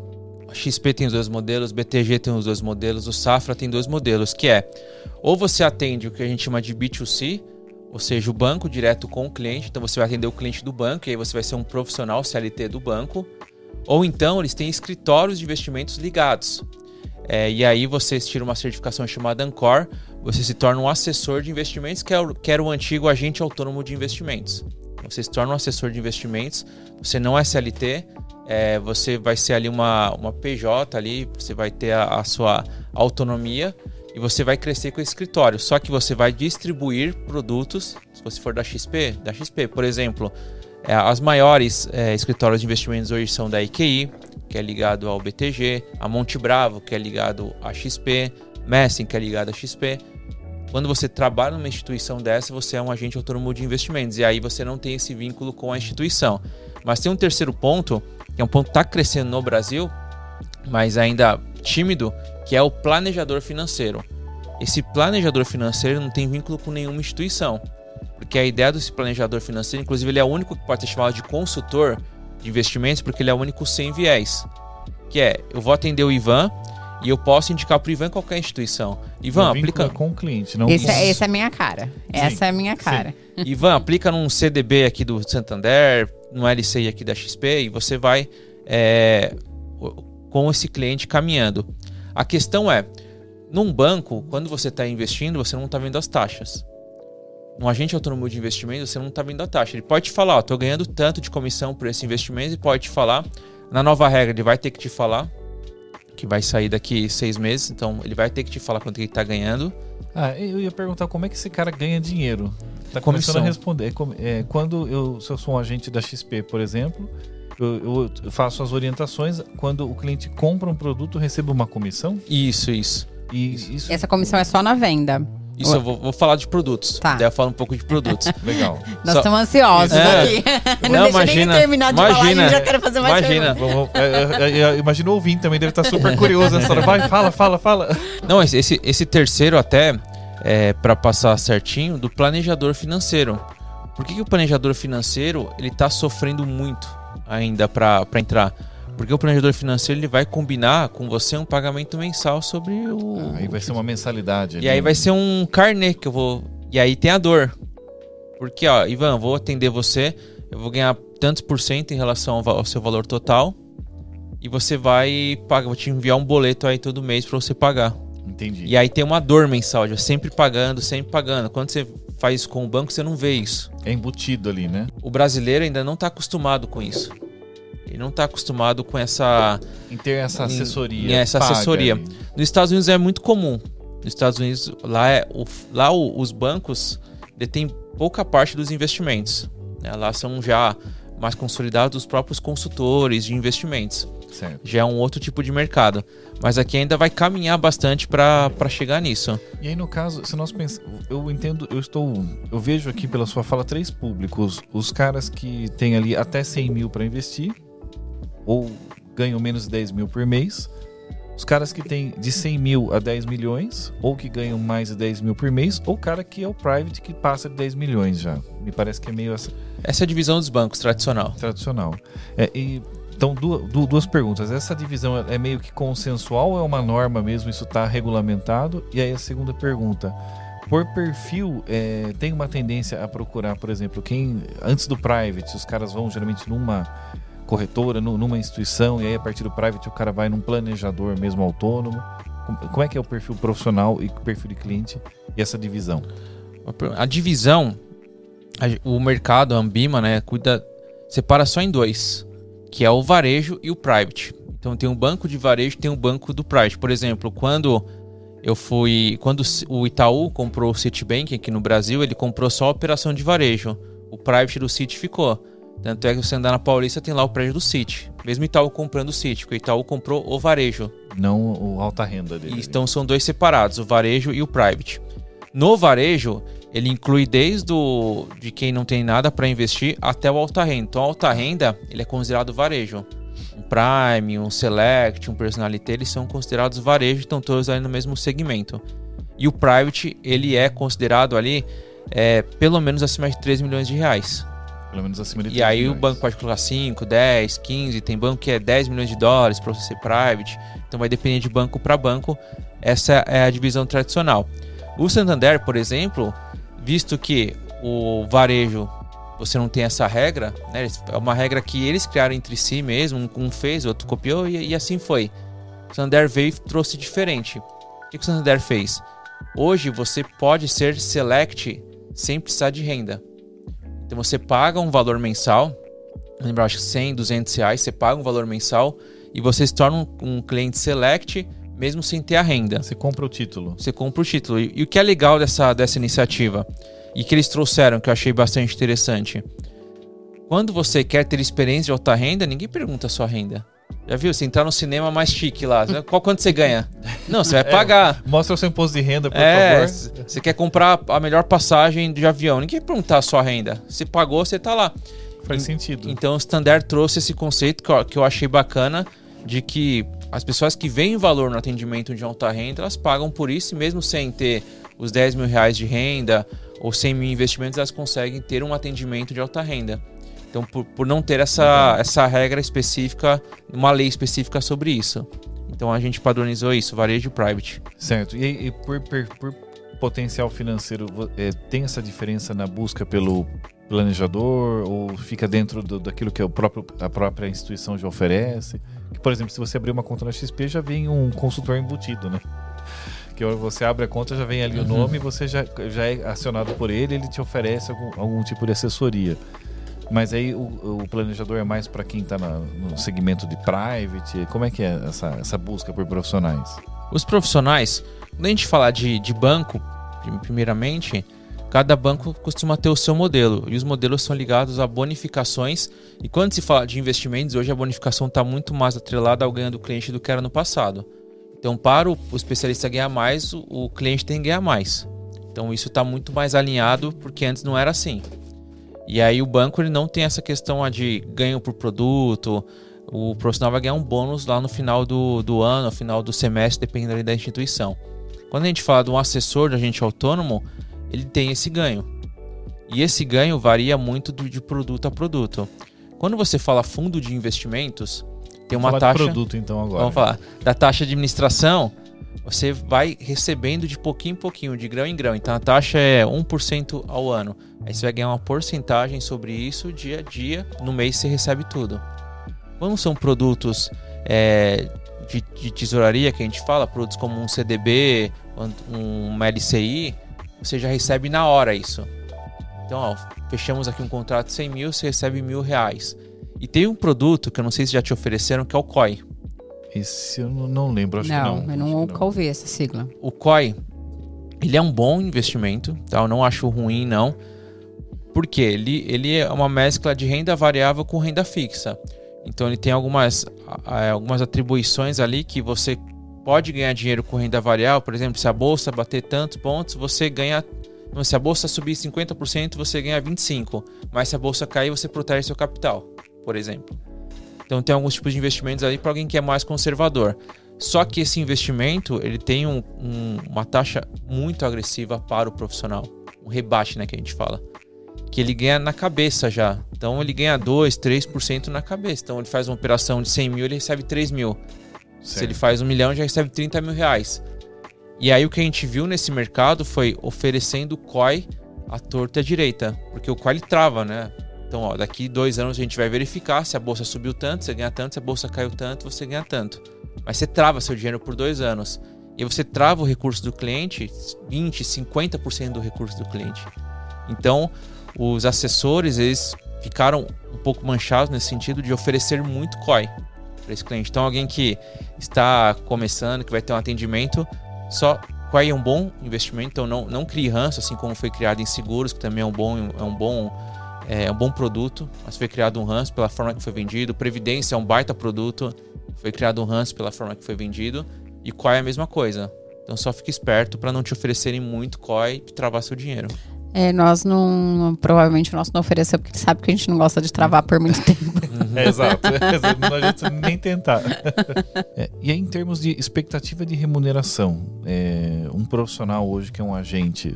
A XP tem os dois modelos, BTG tem os dois modelos, o Safra tem dois modelos, que é ou você atende o que a gente chama de B2C, ou seja, o banco direto com o cliente, então você vai atender o cliente do banco e aí você vai ser um profissional CLT do banco, ou então eles têm escritórios de investimentos ligados. É, e aí você tira uma certificação chamada Ancor, você se torna um assessor de investimentos, que, é o, que era o antigo agente autônomo de investimentos. Você se torna um assessor de investimentos, você não é CLT, é, você vai ser ali uma, uma PJ ali, você vai ter a, a, sua autonomia e você vai crescer com o escritório. Só que você vai distribuir produtos, se você for da XP, da XP, por exemplo, é, as maiores é, escritórios de investimentos hoje são da IQI, que é ligado ao BTG, a Monte Bravo, que é ligado à XP, Messing, que é ligado à XP. Quando você trabalha numa instituição dessa, você é um agente autônomo de investimentos e aí você não tem esse vínculo com a instituição. Mas tem um terceiro ponto que é um ponto que está crescendo no Brasil, mas ainda tímido, que é o planejador financeiro. Esse planejador financeiro não tem vínculo com nenhuma instituição, porque a ideia desse planejador financeiro, inclusive, ele é o único que pode ser chamado de consultor de investimentos, porque ele é o único sem viés. Que é, eu vou atender o Ivan e eu posso indicar para o Ivan qualquer instituição. Ivan, aplica é com o cliente, não esse, com... é, essa é a minha cara. Essa Sim. é a minha cara. Ivan, aplica num CDB aqui do Santander, no LCI aqui da XP e você vai é, com esse cliente caminhando. A questão é, num banco, quando você está investindo, você não está vendo as taxas. Num agente autônomo de investimento, você não está vendo a taxa. Ele pode te falar, estou ganhando tanto de comissão por esse investimento e pode te falar, na nova regra, ele vai ter que te falar que vai sair daqui seis meses, então ele vai ter que te falar quanto ele está ganhando. Ah, eu ia perguntar como é que esse cara ganha dinheiro. Tá Comissão. começando a responder. É, quando eu, se eu sou um agente da XP, por exemplo, eu, eu faço as orientações. Quando o cliente compra um produto, eu recebo uma comissão? Isso, isso. E isso Essa comissão é só na venda. Isso, eu vou, vou falar de produtos. Tá. Daí eu falo um pouco de produtos. legal. Nós Só- estamos ansiosos É. aqui. Não, Não, deixa imagina, nem terminar de falar, a imagina, gente já quer fazer mais imagina. é, é, é, Imagina o ouvinte também, deve estar super curioso nessa hora. Vai, fala, fala, fala. Não, esse, esse terceiro até, é, para passar certinho, do planejador financeiro. Por que, que o planejador financeiro ele tá sofrendo muito ainda para entrar? Porque o planejador financeiro ele vai combinar com você um pagamento mensal sobre o. Aí vai ser uma mensalidade. E aí vai ser um carnê que eu vou. E aí tem a dor. Porque, ó, Ivan, vou atender você, eu vou ganhar tantos por cento em relação ao seu valor total. E você vai pagar, vou te enviar um boleto aí todo mês para você pagar. Entendi. E aí tem uma dor mensal, de sempre pagando, sempre pagando. Quando você faz isso com o banco, você não vê isso. É embutido ali, né? O brasileiro ainda não está acostumado com isso. Ele não está acostumado com essa. Em ter essa Em- assessoria. em essa paga assessoria. ali. Nos Estados Unidos é muito comum. Nos Estados Unidos, lá, é, o, lá o- os bancos detêm pouca parte dos investimentos. né? Lá são já mais consolidados os próprios consultores de investimentos. Certo. Já é um outro tipo de mercado. Mas aqui ainda vai caminhar bastante para chegar nisso. E aí, no caso, se nós pensamos. Eu entendo, eu estou. Eu vejo aqui pela sua fala três públicos: os caras que têm ali até 100 mil para investir, ou ganham menos de 10 mil por mês. Os caras que têm de 100 mil a 10 milhões, ou que ganham mais de 10 mil por mês, ou o cara que é o private que passa de 10 milhões já. Me parece que é meio essa, Essa é a divisão dos bancos tradicional. tradicional. É, e, então, du- du- duas perguntas. Essa divisão é meio que consensual ou é uma norma mesmo? Isso está regulamentado? E aí a segunda pergunta. Por perfil, é, tem uma tendência a procurar, por exemplo, quem antes do private, os caras vão geralmente numa corretora, nu- numa instituição, e aí a partir do private o cara vai num planejador mesmo autônomo. Como- é que é o perfil profissional e o perfil de cliente e essa divisão? A divisão, o mercado, a Ambima, né, cuida, separa só em dois, que é o varejo e o private. Então tem um banco de varejo, tem um banco do private. Por exemplo, quando eu fui, quando o Itaú comprou o Citibank aqui no Brasil, ele comprou só a operação de varejo. O private do Citi ficou. Tanto é que você andar na Paulista tem lá o prédio do Citi. Mesmo Itaú comprando o Citi, porque o Itaú comprou o varejo. Não o alta renda dele. E Então são dois separados, o varejo e o private. No varejo, ele inclui desde o, de quem não tem nada para investir até o alta renda. Então, a alta renda, ele é considerado varejo. Um Prime, um Select, um Personalité, eles são considerados varejo, estão todos ali no mesmo segmento. E o private, ele é considerado ali é, pelo menos acima de 3 milhões de reais. Pelo menos acima de E 3 aí o milhões. banco pode colocar 5, 10, 15, tem banco que é 10 milhões de dólares para você ser private. Então vai depender de banco para banco. Essa é a divisão tradicional. O Santander, por exemplo, visto que o varejo você não tem essa regra, né? É uma regra que eles criaram entre si mesmo, um fez, outro copiou e, e assim foi. O Santander veio e trouxe diferente. O que que o Santander fez? Hoje você pode ser select sem precisar de renda. Então você paga um valor mensal, lembra, acho que 100, 200 reais, você paga um valor mensal e você se torna um, um cliente select mesmo sem ter a renda. Você compra o título. Você compra o título. E, e o que é legal dessa, dessa iniciativa e que eles trouxeram, que eu achei bastante interessante. Quando você quer ter experiência de alta renda, ninguém pergunta a sua renda. Já viu? Você entrar no cinema mais chique lá. Qual quanto você ganha? Não, você vai pagar. Mostra o seu imposto de renda, por É, favor. você quer comprar a melhor passagem de avião. Ninguém vai perguntar a sua renda. Se pagou, você tá lá. Faz En- sentido. Então o Standard trouxe esse conceito que eu, que eu achei bacana de que as pessoas que veem valor no atendimento de alta renda, elas pagam por isso, mesmo sem ter os 10 mil reais de renda ou 100 mil investimentos, elas conseguem ter um atendimento de alta renda. Então, por, por não ter essa, essa regra específica, uma lei específica sobre isso. Então a gente padronizou isso, varejo private. Certo. E, e por, por potencial financeiro, é, tem essa diferença na busca pelo planejador ou fica dentro do- daquilo que é o próprio, a própria instituição já oferece? Que, por exemplo, se você abrir uma conta na XP, já vem um consultor embutido, né? Que você abre a conta, já vem ali o Uhum. nome, você já, já é acionado por ele, ele te oferece algum, algum tipo de assessoria. Mas aí o, o planejador é mais para quem está no segmento de private? Como é que é essa, essa busca por profissionais? Os profissionais, quando a gente falar de, de banco, primeiramente, cada banco costuma ter o seu modelo e os modelos são ligados a bonificações. E quando se fala de investimentos, hoje a bonificação está muito mais atrelada ao ganho do cliente do que era no passado. Então, para o, especialista ganhar mais, o, cliente tem que ganhar mais. Então, isso está muito mais alinhado porque antes não era assim. E aí, o banco ele não tem essa questão de ganho por produto. O profissional vai ganhar um bônus lá no final do, do ano, no final do semestre, dependendo da instituição. Quando a gente fala de um assessor de agente autônomo, ele tem esse ganho. E esse ganho varia muito de produto a produto. Quando você fala fundo de investimentos, tem uma Vamos taxa. produto então agora. Vamos falar da taxa de administração. Você vai recebendo de pouquinho em pouquinho, de grão em grão. Então a taxa é 1% ao ano. Aí você vai ganhar uma porcentagem sobre isso dia a dia. No mês você recebe tudo. Quando são produtos é, de, de, tesouraria que a gente fala, produtos como um CDB, um LCI, você já recebe na hora isso. Então, ó, fechamos aqui um contrato de 100 mil, você recebe mil reais. E tem um produto que eu não sei se já te ofereceram, que é o COI. Esse eu não lembro, acho não, que não. Eu não, nunca ouvi essa sigla. O COI, ele é um bom investimento, tá? Eu não acho ruim, não. Porque ele, ele é uma mescla de renda variável com renda fixa. Então ele tem algumas, algumas atribuições ali que você pode ganhar dinheiro com renda variável. Por exemplo, se a bolsa bater tantos pontos, você ganha se a bolsa subir 50%, você ganha 25%. Mas se a bolsa cair, você protege seu capital, por exemplo. Então tem alguns tipos de investimentos ali para alguém que é mais conservador. Só que esse investimento ele tem um, um, uma taxa muito agressiva para o profissional. Um rebate, né, que a gente fala. Que ele ganha na cabeça já. Então ele ganha 2, 3% na cabeça. Então ele faz uma operação de 100 mil, ele recebe 3 mil. Certo. Se ele faz um milhão, já recebe 30 mil reais. E aí o que a gente viu nesse mercado foi oferecendo COI à torta e à direita, porque o COI trava, né? Então, ó, daqui dois anos a gente vai verificar se a bolsa subiu tanto, você ganha tanto, se a bolsa caiu tanto, você ganha tanto. Mas você trava seu dinheiro por dois anos. E você trava o recurso do cliente, 20, 50% do recurso do cliente. Então, os assessores, eles ficaram um pouco manchados nesse sentido de oferecer muito COI para esse cliente. Então, alguém que está começando, que vai ter um atendimento, só Quai é um bom investimento, então não, não crie ranço, assim como foi criado em seguros, que também é um bom, é um bom, é um bom produto, mas foi criado um ranço pela forma que foi vendido. Previdência é um baita produto, foi criado um ranço pela forma que foi vendido. E COI é a mesma coisa. Então só fique esperto para não te oferecerem muito COI e travar seu dinheiro. É, nós não. Provavelmente o nosso não ofereceu porque ele sabe que a gente não gosta de travar por muito tempo. é, exato. Não adianta nem tentar. É, e aí, em termos de expectativa de remuneração, é, um profissional hoje que é um agente.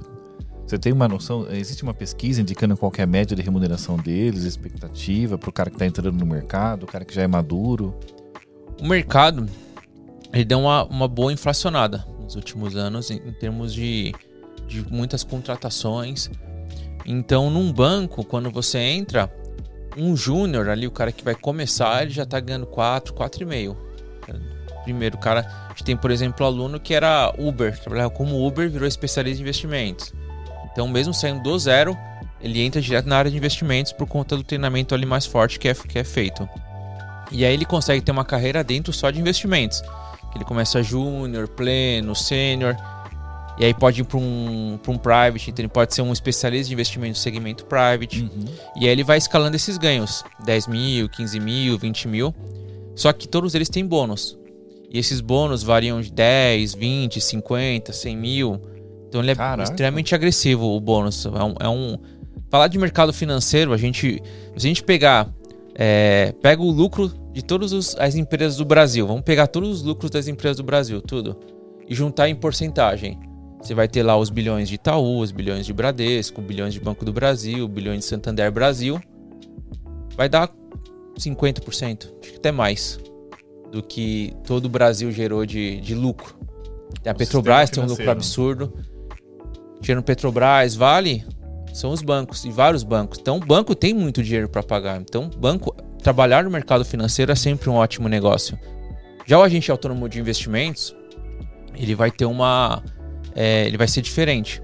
Você tem uma noção? Existe uma pesquisa indicando qual é a média de remuneração deles, expectativa para o cara que está entrando no mercado, o cara que já é maduro? O mercado ele deu uma, uma boa inflacionada nos últimos anos em, em termos de de muitas contratações. Então, num banco, quando você entra, um júnior ali, o cara que vai começar, ele já está ganhando 4, 4,5. Primeiro, cara, a gente tem, por exemplo, um aluno que era Uber, trabalhava como Uber, virou especialista em investimentos. Então, mesmo saindo do zero, ele entra direto na área de investimentos por conta do treinamento ali mais forte que é, que é feito. E aí ele consegue ter uma carreira dentro só de investimentos. Ele começa júnior, pleno, sênior, e aí pode ir para um, um private, então ele pode ser um especialista de investimento no segmento private. Uhum. E aí ele vai escalando esses ganhos: 10 mil, 15 mil, 20 mil. Só que todos eles têm bônus. E esses bônus variam de 10, 20, 50, 100 mil. Então ele é Caraca. extremamente agressivo o bônus. É um, é um, Falar de mercado financeiro, a gente. Se a gente pegar. É, pega o lucro de todas as empresas do Brasil. Vamos pegar todos os lucros das empresas do Brasil, tudo. E juntar em porcentagem. Você vai ter lá os bilhões de Itaú, os bilhões de Bradesco, bilhões de Banco do Brasil, bilhões de Santander Brasil. Vai dar 50%, acho que até mais, do que todo o Brasil gerou de, de lucro. A Petrobras tem um lucro absurdo. Tirando Petrobras, Vale, são os bancos e vários bancos. Então, o banco tem muito dinheiro para pagar. Então, banco trabalhar no mercado financeiro é sempre um ótimo negócio. Já o agente autônomo de investimentos, ele vai ter uma é, ele vai ser diferente.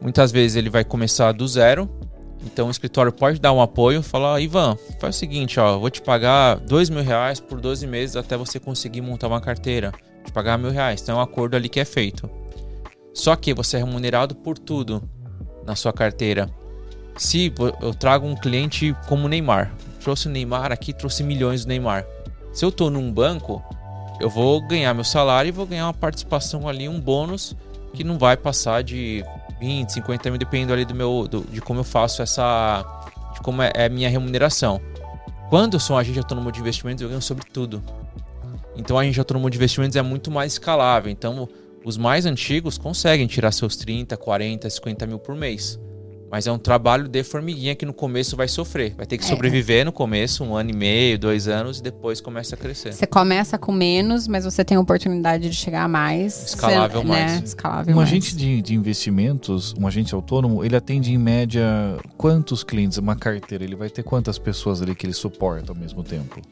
Muitas vezes ele vai começar do zero, Então o escritório pode dar um apoio, falar, Ivan, faz o seguinte, ó, vou te pagar dois mil reais por 12 meses até você conseguir montar uma carteira. Te pagar mil reais. Então é um acordo ali que é feito. Só que você é remunerado por tudo na sua carteira. Se eu trago um cliente como Neymar, trouxe o Neymar aqui, trouxe milhões do Neymar. Se eu estou num banco, eu vou ganhar meu salário e vou ganhar uma participação ali, um bônus que não vai passar de 20, 50 mil, dependendo ali do meu, do, de como eu faço essa, de como é, é a minha remuneração. Quando eu sou um agente autônomo de investimentos, eu ganho sobre tudo. Então, a agente autônomo de investimentos é muito mais escalável. Então, os mais antigos conseguem tirar seus 30, 40, 50 mil por mês. Mas é um trabalho de formiguinha que no começo vai sofrer. Vai ter que é. sobreviver no começo, um ano e meio, dois anos, e depois começa a crescer. Você começa com menos, mas você tem a oportunidade de chegar a mais. Escalável você, mais. Né? Escalável um mais. agente de, de investimentos, um agente autônomo, ele atende em média quantos clientes? Uma carteira, ele vai ter quantas pessoas ali que ele suporta ao mesmo tempo?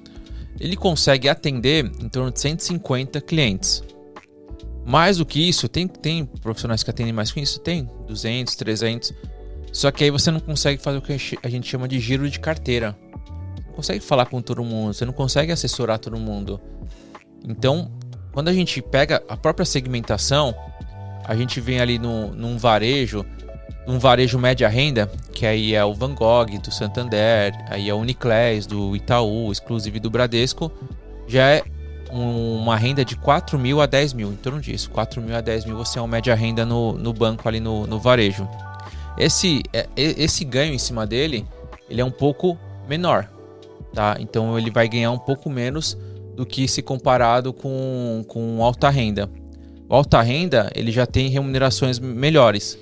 Ele consegue atender em torno de 150 clientes. Mais do que isso, tem, tem profissionais que atendem mais que isso? Tem 200, 300. Só que aí você não consegue fazer o que a gente chama de giro de carteira. Não consegue falar com todo mundo, você não consegue assessorar todo mundo. Então, quando a gente pega a própria segmentação, a gente vem ali no, num varejo, num varejo média renda, que aí é o Van Gogh do Santander, aí é o Uniclass do Itaú, exclusive do Bradesco, já é um, uma renda de 4 mil a 10 mil, em torno disso. 4 mil a 10 mil você é uma média renda no, no banco ali no, no varejo. Esse, é, esse ganho em cima dele, ele é um pouco menor, tá? Então ele vai ganhar um pouco menos do que se comparado com, com alta renda. O alta renda, ele já tem remunerações melhores.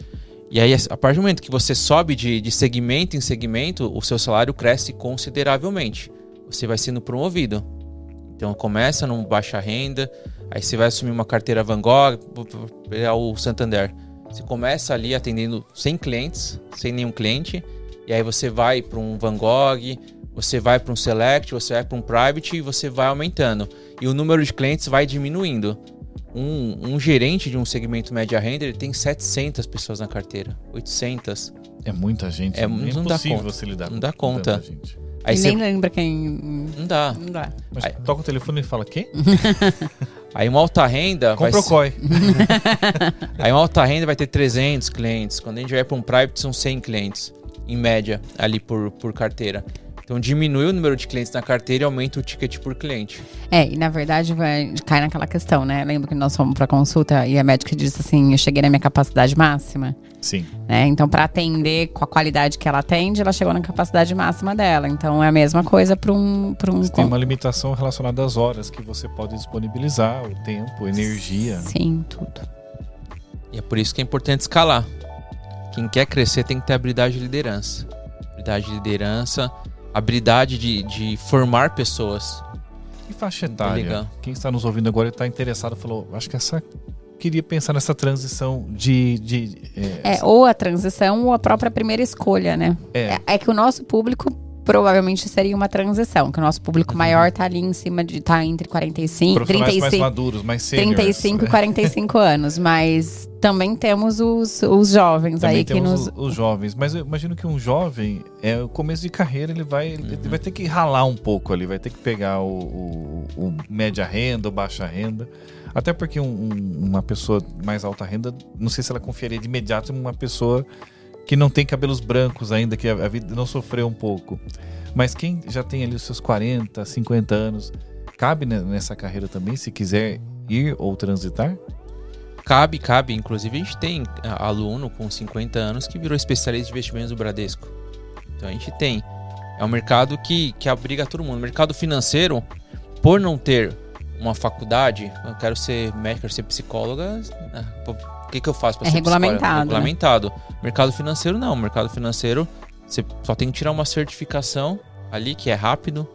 E aí, a partir do momento que você sobe de, de segmento em segmento, o seu salário cresce consideravelmente. Você vai sendo promovido. Então começa num baixa renda, aí você vai assumir uma carteira Van Gogh, é o Santander. Você começa ali atendendo 100 clientes, sem nenhum cliente, e aí você vai para um Van Gogh, você vai para um Select, você vai para um Private e você vai aumentando. E o número de clientes vai diminuindo. Um, um gerente de um segmento média renda, ele tem 700 pessoas na carteira, 800. É muita gente. É, não dá conta. você lidar não dá conta. Aí e você... nem lembra quem. Não dá. Não dá. Mas aí... toca o telefone e fala quem? Aí uma alta renda. Com Procoi. Aí uma alta renda vai ter 300 clientes. Quando a gente vai para um private, são 100 clientes, em média, ali por, por carteira. Então diminui o número de clientes na carteira e aumenta o ticket por cliente. É, e na verdade vai, cai naquela questão, né? Lembra que nós fomos para consulta e a médica disse assim: eu cheguei na minha capacidade máxima. Sim. Né? Então, para atender com a qualidade que ela atende, ela chegou na capacidade máxima dela. Então, é a mesma coisa para um. Pra um... tem uma limitação relacionada às horas que você pode disponibilizar, o tempo, energia. Sim, tudo. E é por isso que é importante escalar. Quem quer crescer tem que ter habilidade de liderança. Habilidade de liderança, habilidade de, de formar pessoas. E faixa etária? Quem está nos ouvindo agora e está interessado falou: acho que essa queria pensar nessa transição de. de é, é, ou a transição ou a própria primeira escolha, né? É. é, é que o nosso público provavelmente seria uma transição, que o nosso público uhum. maior tá ali em cima de tá entre 45, 35, mais maduros, mais seniors, 35 e 45 anos, mas também temos os, os jovens também aí que nos os, os, jovens, mas eu imagino que um jovem é o começo de carreira, ele vai uhum. ele vai ter que ralar um pouco ali, vai ter que pegar o, o, o média renda, o baixa renda. Até porque um, um, uma pessoa mais alta renda, não sei se ela confiaria de imediato em uma pessoa que não tem cabelos brancos ainda, que a, vida não sofreu um pouco. Mas quem já tem ali os seus 40, 50 anos, cabe nessa carreira também, se quiser ir ou transitar? Cabe, cabe. Inclusive, a gente tem aluno com 50 anos que virou especialista de investimentos do Bradesco. Então, a gente tem. É um mercado que, que abriga todo mundo. Mercado financeiro, por não ter uma faculdade, eu quero ser médico, quero ser psicóloga, né? Que, que eu faço para é ser regulamentado? É regulamentado. Né? Mercado financeiro não, mercado financeiro você só tem que tirar uma certificação ali que é rápido,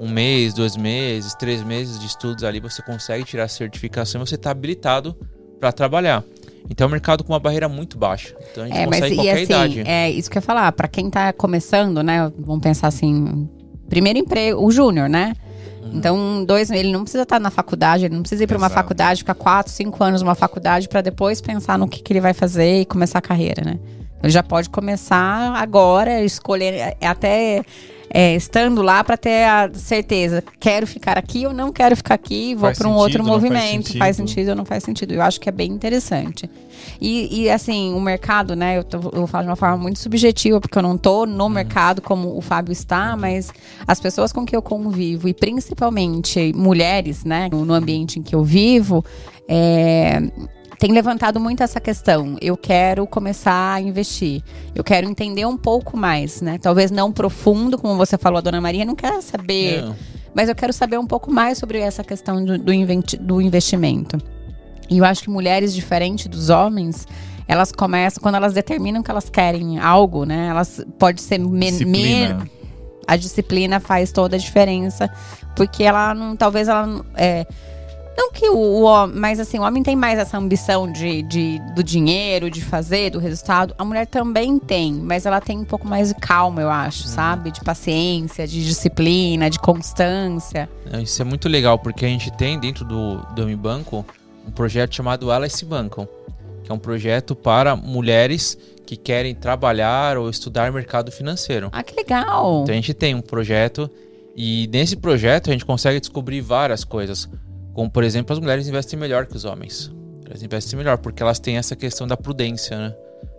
um mês, dois meses, três meses de estudos ali você consegue tirar a certificação e você está habilitado para trabalhar. Então é um mercado com uma barreira muito baixa. Então a gente é, consegue mas, qualquer assim, idade. É isso que eu ia falar. Para quem está começando, né? Vamos pensar assim: primeiro emprego, o júnior, né? Uhum. Então, dois, ele não precisa estar na faculdade, ele não precisa ir para uma faculdade, ficar quatro, cinco anos numa faculdade para depois pensar no que, que ele vai fazer e começar a carreira, né? Ele já pode começar agora, escolher é, até é, estando lá para ter a certeza, quero ficar aqui ou não quero ficar aqui, vou para um sentido, outro não faz movimento, sentido. faz sentido ou não faz sentido. Eu acho que é bem interessante. E, e, assim, o mercado, né, eu, tô, eu falar de uma forma muito subjetiva, porque eu não tô no Uhum. mercado como o Fábio está, mas as pessoas com que eu convivo, e principalmente mulheres, né, no no ambiente em que eu vivo, é, tem levantado muito essa questão. Eu quero começar a investir. Eu quero entender um pouco mais, né? Talvez não profundo, como você falou, a dona Maria, não quer saber. Não. Mas eu quero saber um pouco mais sobre essa questão do, do, investimento. E eu acho que mulheres, diferente dos homens, elas começam, quando elas determinam que elas querem algo, né? Elas pode ser men- men- Disciplina. a disciplina faz toda a diferença. Porque ela não. Talvez ela. É, não que o, homem. Mas assim, o homem tem mais essa ambição de, de, do dinheiro, de fazer, do resultado. A mulher também tem, mas ela tem um pouco mais de calma, eu acho, sabe? De paciência, de disciplina, de constância. É, Isso é muito legal, porque a gente tem dentro do, do Mi Banco um projeto chamado Alice Banco, que é um projeto para mulheres que querem trabalhar ou estudar mercado financeiro. Ah, que legal! Então a gente tem um projeto e nesse projeto a gente consegue descobrir várias coisas. Como, por exemplo, as mulheres investem melhor que os homens. Elas investem melhor porque elas têm essa questão da prudência, né?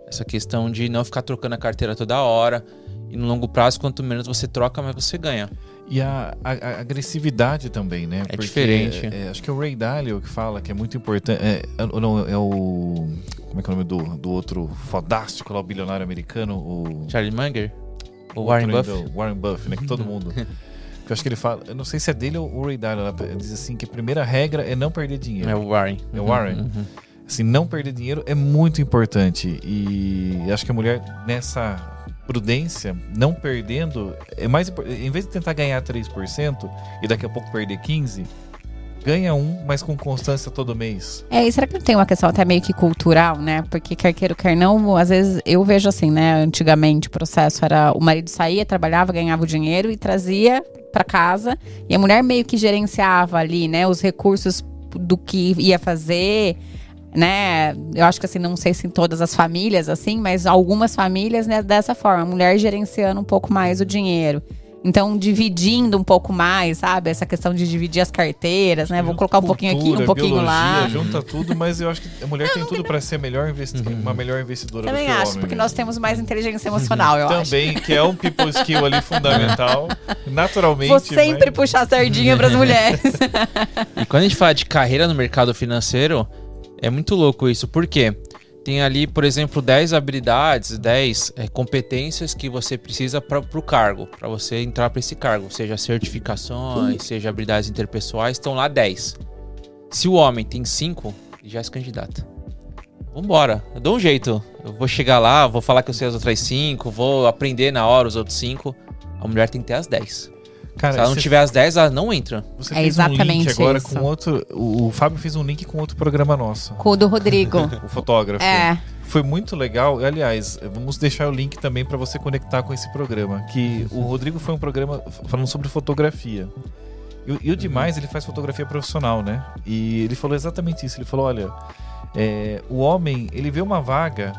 Essa questão de não ficar trocando a carteira toda hora. E no longo prazo, quanto menos você troca, mais você ganha. E a, a- a agressividade também, né? É diferente. é, acho que é o Ray Dalio que fala que é muito importante. É, é- não, é o. Como é que é o nome do, do outro fodástico lá, o bilionário americano? O. Charlie Munger? O Warren Buffett? o Warren Buffett, né? Que todo mundo. que eu acho que ele fala. Eu não sei se é dele ou o Ray Dalio. Ele diz assim que a primeira regra é não perder dinheiro. É o Warren. É o Warren? Uhum. Assim, não perder dinheiro é muito importante. E acho que a mulher, nessa prudência, não perdendo, é mais Em vez de tentar ganhar 3% e daqui a pouco perder 15%, ganha um, mas com constância todo mês. É, e será que não tem uma questão até meio que cultural, né? Porque quer queira, quer não, às vezes eu vejo assim, né? Antigamente o processo era o marido saía, trabalhava, ganhava o dinheiro e trazia pra casa. E a mulher meio que gerenciava ali, né? Os recursos do que ia fazer, né? Eu acho que assim, não sei se em todas as famílias assim, mas algumas famílias, né, dessa forma. A mulher gerenciando um pouco mais o dinheiro. Então, dividindo um pouco mais, sabe? Essa questão de dividir as carteiras, né? Vou colocar um pouquinho aqui, um pouquinho biologia, lá. Junta tudo, mas eu acho que a mulher tem tudo para ser melhor investi uma melhor investidora Também do que o acho, homem porque mesmo. nós temos mais inteligência emocional, eu acho. Também, que é um people skill ali fundamental, naturalmente. Vou sempre mas- puxar a sardinha pras mulheres. E quando a gente fala de carreira no mercado financeiro, é muito louco isso. Por quê? Tem ali, por exemplo, 10 habilidades, 10 é, competências que você precisa para o cargo, para você entrar para esse cargo, seja certificações, seja habilidades interpessoais, estão lá 10. Se o homem tem 5, ele já se candidata. Vambora, eu dou um jeito. Eu vou chegar lá, vou falar que eu sei as outras 5, vou aprender na hora os outros 5. A mulher tem que ter as 10. Cara, Se ela não tiver as 10, ela não entra. Você É fez um link exatamente agora isso. com outro. O, o Fábio fez um link com outro programa nosso. Com o do Rodrigo. O fotógrafo. É. Foi muito legal. E, Aliás, vamos deixar o link também para você conectar com esse programa. Que o Rodrigo foi um programa falando sobre fotografia. E, o- e o demais, ele faz fotografia profissional, né? E ele falou exatamente isso. Ele falou: olha, é, o homem, ele vê uma vaga.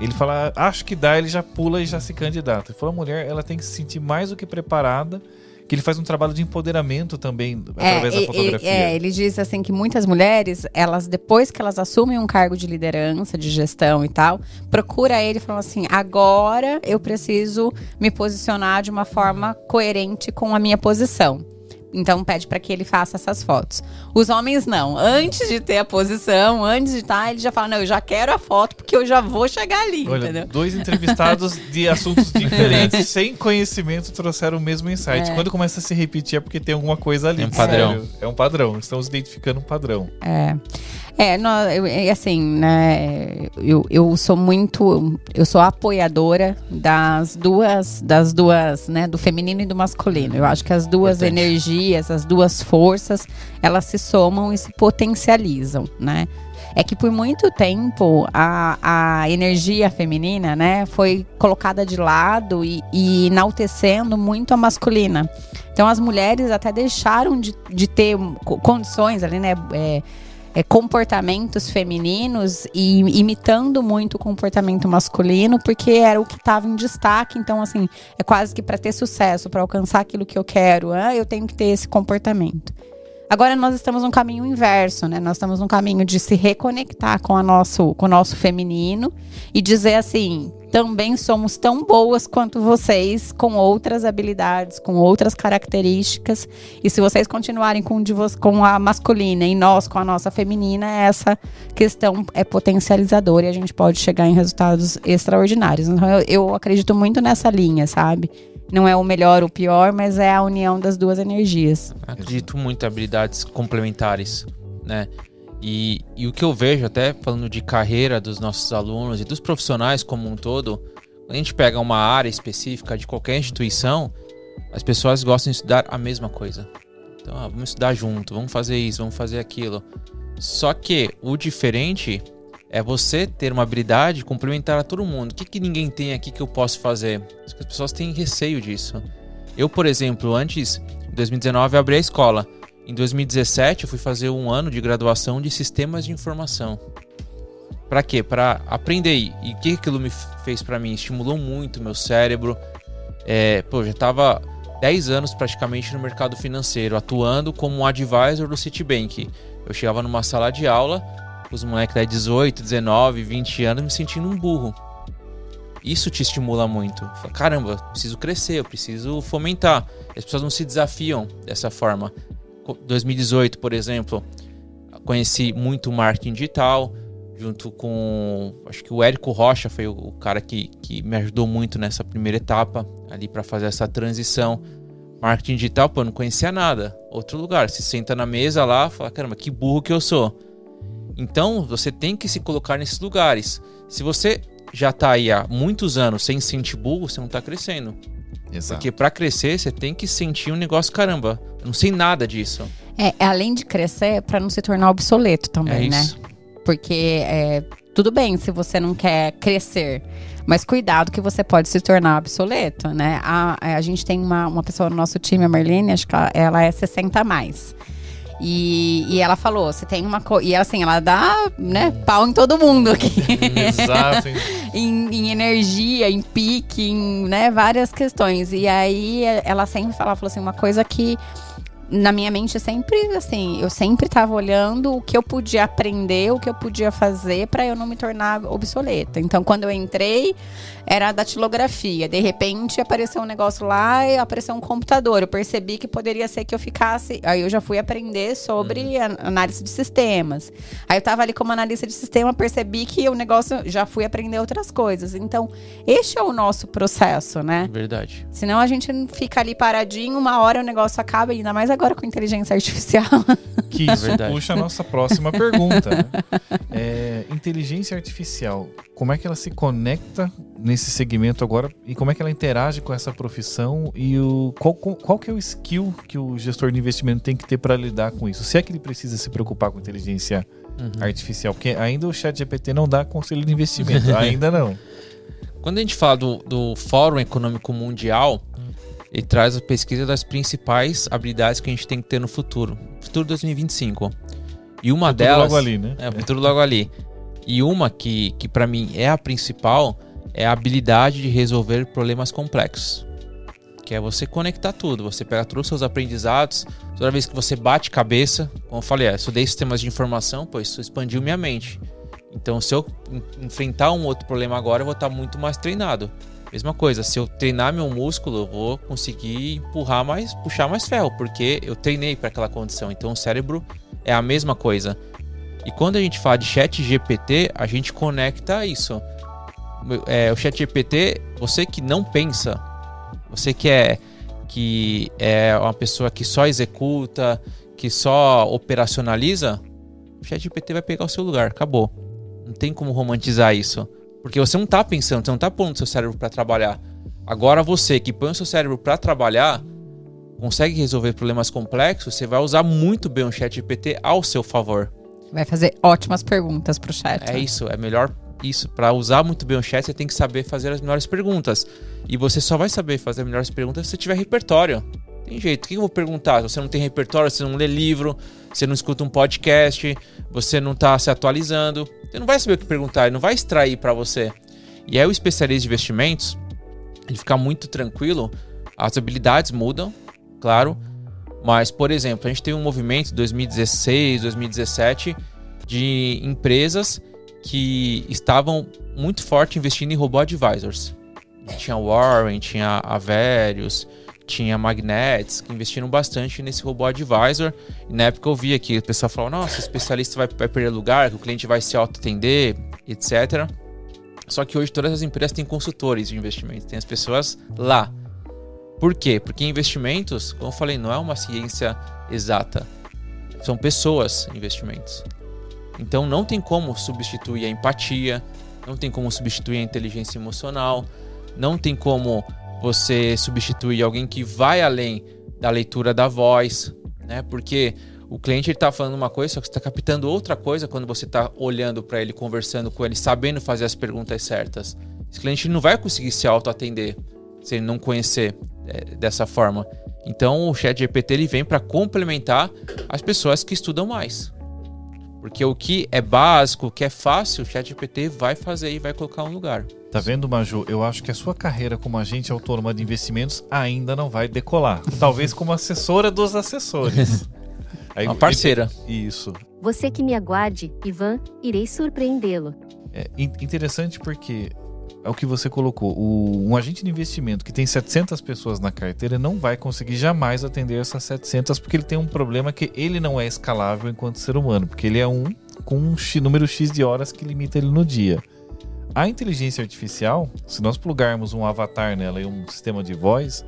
Ele fala, acho que dá, ele já pula e já se candidata. Ele falou, a mulher, ela tem que se sentir mais do que preparada, que ele faz um trabalho de empoderamento também através É, da e- e- fotografia. é, ele diz assim que muitas mulheres, elas depois que elas assumem um cargo de liderança, de gestão e tal, procura ele e fala assim: agora eu preciso me posicionar de uma forma coerente com a minha posição. Então pede para que ele faça essas fotos. Os homens não. Antes de ter a posição, antes de estar, ele já fala: não, eu já quero a foto porque eu já vou chegar ali, Olha, entendeu? dois entrevistados de assuntos diferentes, sem conhecimento, trouxeram o mesmo insight. É. Quando começa a se repetir é porque tem alguma coisa ali. É um padrão. sério. É um padrão. Estamos identificando um padrão. É. É, nó- eu- é assim, né? Eu, eu sou muito. Eu sou apoiadora das duas, das duas, né? Do feminino e do masculino. Eu acho que as duas Importante. energias, as duas forças, elas se somam e se potencializam, né? É que por muito tempo a, a energia feminina, né, foi colocada de lado e, e enaltecendo muito a masculina. Então as mulheres até deixaram de, de ter co- condições ali, né? é, é, comportamentos femininos e imitando muito o comportamento masculino, porque era o que estava em destaque. Então, assim, é quase que para ter sucesso, para alcançar aquilo que eu quero, ah, eu tenho que ter esse comportamento. Agora nós estamos num caminho inverso, né? Nós estamos num caminho de se reconectar com, a nosso, com o nosso feminino e dizer assim: também somos tão boas quanto vocês, com outras habilidades, com outras características. E se vocês continuarem com, com a masculina e nós com a nossa feminina, essa questão é potencializadora e a gente pode chegar em resultados extraordinários. Então eu, eu acredito muito nessa linha, sabe? não é o melhor ou o pior, mas é a união das duas energias. Acredito muito em habilidades complementares, né? E, e o que eu vejo, até falando de carreira dos nossos alunos e dos profissionais como um todo, quando a gente pega uma área específica de qualquer instituição, as pessoas gostam de estudar a mesma coisa. Então, ah, vamos estudar junto, vamos fazer isso, vamos fazer aquilo. Só que o diferente é você ter uma habilidade complementar a todo mundo. O que, que ninguém tem aqui que eu posso fazer? As pessoas têm receio disso. Eu, por exemplo, antes, em 2019, eu abri a escola. Em 2017, eu fui fazer um ano de graduação de sistemas de informação. Para quê? Para aprender. E o que aquilo me fez para mim? Estimulou muito meu cérebro. É, pô, já estava 10 anos praticamente no mercado financeiro, atuando como um advisor do Citibank. Eu chegava numa sala de aula, os moleques de 18, 19, 20 anos me sentindo um burro. Isso te estimula muito. Caramba, preciso crescer, eu preciso fomentar. As pessoas não se desafiam dessa forma. 2018, por exemplo, conheci muito marketing digital, junto com. Acho que o Érico Rocha foi o, cara que, que me ajudou muito nessa primeira etapa, ali para fazer essa transição. Marketing digital, pô, não conhecia nada. Outro lugar, se senta na mesa lá, fala: caramba, que burro que eu sou. Então, você tem que se colocar nesses lugares. Se você já está aí há muitos anos sem sentir burro, você não está crescendo. Exato. Porque para crescer, você tem que sentir um negócio, caramba, eu não sei nada disso. É, além de crescer, é para não se tornar obsoleto também, é né? Porque é, tudo bem se você não quer crescer, mas cuidado que você pode se tornar obsoleto, né? A, a gente tem uma, uma pessoa no nosso time, a Marlene, acho que ela, ela é 60 a mais. E, e ela falou, você tem uma coisa. E assim, ela dá, né, pau em todo mundo aqui. Exato. em, em, energia, em pique, em né, várias questões. E aí ela sempre fala, falou assim, uma coisa que na minha mente sempre assim, eu sempre estava olhando o que eu podia aprender, o que eu podia fazer para eu não me tornar obsoleta. Então, quando eu entrei, era a datilografia. De repente apareceu um negócio lá e apareceu um computador. Eu percebi que poderia ser que eu ficasse. Aí eu já fui aprender sobre uhum. análise de sistemas. Aí eu estava ali como analista de sistema, percebi que o negócio já fui aprender outras coisas. Então, este é o nosso processo, né? Verdade. Senão a gente fica ali paradinho, uma hora o negócio acaba, ainda mais agora com inteligência artificial. Que isso é puxa a nossa próxima pergunta. Né? É, inteligência artificial, como é que ela se conecta nesse segmento agora e como é que ela interage com essa profissão e o qual, qual que é o skill que o gestor de investimento tem que ter para lidar com isso? Se é que ele precisa se preocupar com inteligência uhum. artificial, porque ainda o chat GPT não dá conselho de investimento, ainda não. Quando a gente fala do, do Fórum Econômico Mundial, ele traz a pesquisa das principais habilidades que a gente tem que ter no futuro. Futuro 2025. E uma futuro delas. logo ali, né? É, futuro logo ali. E uma que, que para mim é a principal é a habilidade de resolver problemas complexos. Que é você conectar tudo, você pega todos os seus aprendizados, toda vez que você bate cabeça, como eu falei, é, estudei sistemas de informação, pois isso expandiu minha mente. Então, se eu enfrentar um outro problema agora, eu vou estar muito mais treinado. Mesma coisa, se eu treinar meu músculo, eu vou conseguir empurrar mais, puxar mais ferro, porque eu treinei para aquela condição. Então, o cérebro é a mesma coisa. E quando a gente fala de chat GPT, a gente conecta isso. É, o chat GPT, você que não pensa, você que é, que é uma pessoa que só executa, que só operacionaliza, o chat GPT vai pegar o seu lugar, acabou. Não tem como romantizar isso. Porque você não está pensando, você não está pondo seu cérebro para trabalhar. Agora você que põe o seu cérebro para trabalhar, consegue resolver problemas complexos, você vai usar muito bem o chat GPT ao seu favor. Vai fazer ótimas perguntas pro chat. É isso, é melhor isso. Para usar muito bem o chat, você tem que saber fazer as melhores perguntas. E você só vai saber fazer as melhores perguntas se você tiver repertório. Tem jeito. O que eu vou perguntar? Você não tem repertório, você não lê livro, você não escuta um podcast, você não está se atualizando. Você não vai saber o que perguntar, ele não vai extrair para você. E aí o especialista de investimentos, ele fica muito tranquilo, as habilidades mudam, claro, mas, por exemplo, a gente tem um movimento 2016, 2017 de empresas que estavam muito forte investindo em robô advisors. Tinha Warren, tinha Averius, tinha Magnets, que investiram bastante nesse robô advisor. E na época eu via que o pessoal falava, nossa, o especialista vai, perder lugar, que o cliente vai se auto-atender, etc. Só que hoje todas as empresas têm consultores de investimento, tem as pessoas lá. Por quê? Porque investimentos, como eu falei, não é uma ciência exata. São pessoas investimentos. Então não tem como substituir a empatia, não tem como substituir a inteligência emocional, não tem como você substituir alguém que vai além da leitura da voz, né? Porque o cliente está falando uma coisa, só que você está captando outra coisa quando você está olhando para ele, conversando com ele, sabendo fazer as perguntas certas. Esse cliente não vai conseguir se auto-atender se ele não conhecer é, dessa forma. Então o Chat GPT ele vem para complementar as pessoas que estudam mais. Porque o que é básico, o que é fácil, o ChatGPT vai fazer e vai colocar um lugar. Tá vendo, Maju? Eu acho que a sua carreira como agente autônoma de investimentos ainda não vai decolar. Talvez como assessora dos assessores. Aí, Uma parceira. Isso. Você que me aguarde, Ivan, irei surpreendê-lo. É interessante porque é o que você colocou. O, um agente de investimento que tem 700 pessoas na carteira não vai conseguir jamais atender essas 700 porque ele tem um problema que ele não é escalável enquanto ser humano, porque ele é um com um x, número X de horas que limita ele no dia. A inteligência artificial, se nós plugarmos um avatar nela e um sistema de voz,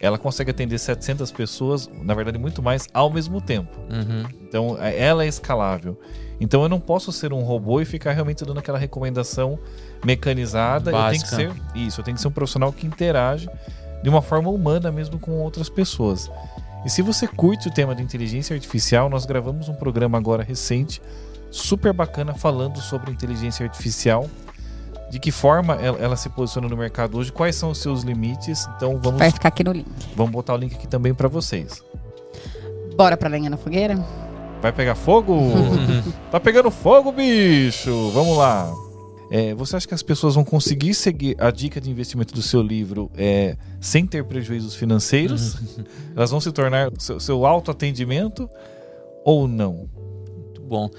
ela consegue atender 700 pessoas, na verdade muito mais, ao mesmo tempo. Uhum. Então, é, ela é escalável. Então, eu não posso ser um robô e ficar realmente dando aquela recomendação mecanizada. Básica. Eu tenho que ser isso. Eu tenho que ser um profissional que interage de uma forma humana mesmo com outras pessoas. E se você curte o tema de inteligência artificial, nós gravamos um programa agora recente, super bacana, falando sobre inteligência artificial de que forma ela, ela, se posiciona no mercado hoje, quais são os seus limites. Então vamos. Vai ficar aqui no link. Vamos botar o link aqui também para vocês. Bora pra lenha na fogueira? Vai pegar fogo? tá pegando fogo, bicho! Vamos lá. É, você acha que as pessoas vão conseguir seguir a dica de investimento do seu livro é, sem ter prejuízos financeiros? Elas vão se tornar seu, seu autoatendimento ou não? Muito bom.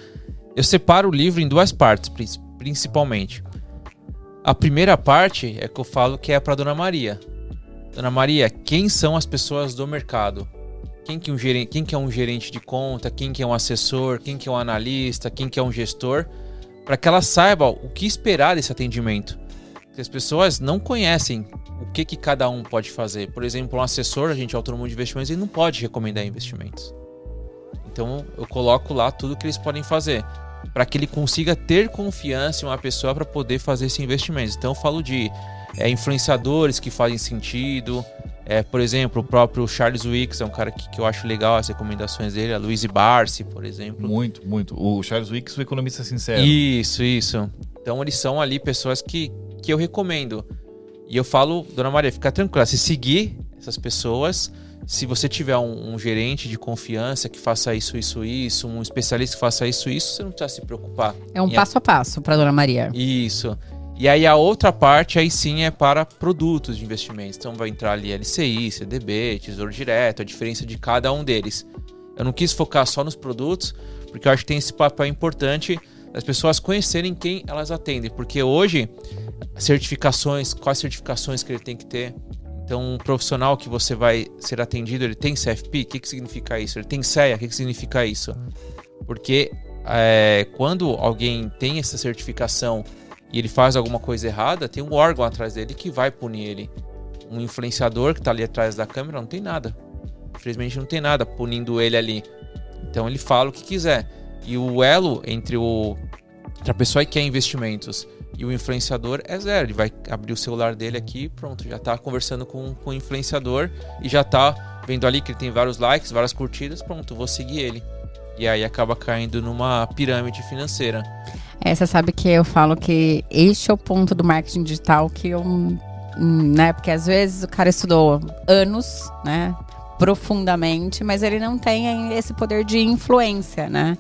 Eu separo o livro em duas partes, principalmente. A primeira parte é que eu falo que é para Dona Maria. Dona Maria, quem são as pessoas do mercado? Quem que, um gerente, quem que é um gerente de conta? Quem que é um assessor? Quem que é um analista? Quem que é um gestor? Para que ela saiba o que esperar desse atendimento. Porque as pessoas não conhecem o que, que cada um pode fazer. Por exemplo, um assessor, a gente autônomo de investimentos, ele não pode recomendar investimentos. Então eu coloco lá tudo que eles podem fazer para que ele consiga ter confiança em uma pessoa para poder fazer esse investimento. Então eu falo de é, influenciadores que fazem sentido. É, por exemplo, o próprio Charles Wicks é um cara que, que eu acho legal as recomendações dele, a Luiz Barsi, por exemplo. Muito, muito. O Charles Wicks, o economista sincero. Isso, isso. Então eles são ali pessoas que, que eu recomendo. E eu falo, Dona Maria, fica tranquila, se seguir essas pessoas, se você tiver um, um, gerente de confiança que faça isso, isso, isso, um especialista que faça isso, isso, você não precisa se preocupar. É um passo a, a passo para Dona Maria. Isso. E aí a outra parte aí sim é para produtos de investimentos. Então vai entrar ali LCI, CDB, Tesouro Direto, a diferença de cada um deles. Eu não quis focar só nos produtos, porque eu acho que tem esse papel importante das pessoas conhecerem quem elas atendem, porque hoje certificações, quais certificações que ele tem que ter, então, um profissional que você vai ser atendido, ele tem CFP? O que, que significa isso? Ele tem CEA? O que, que significa isso? Porque é, quando alguém tem essa certificação e ele faz alguma coisa errada, tem um órgão atrás dele que vai punir ele. Um influenciador que está ali atrás da câmera não tem nada. Infelizmente não tem nada punindo ele ali. Então ele fala o que quiser. E o elo entre o a pessoa que quer investimentos e o influenciador é zero. Ele vai abrir o celular dele aqui, pronto, já está conversando com, com o influenciador e já está vendo ali que ele tem vários likes, várias curtidas, pronto, vou seguir ele. E aí acaba caindo numa pirâmide financeira. É, você sabe que eu falo que este é o ponto do marketing digital que eu. Né, porque às vezes o cara estudou anos, né? profundamente, mas ele não tem esse poder de influência, né?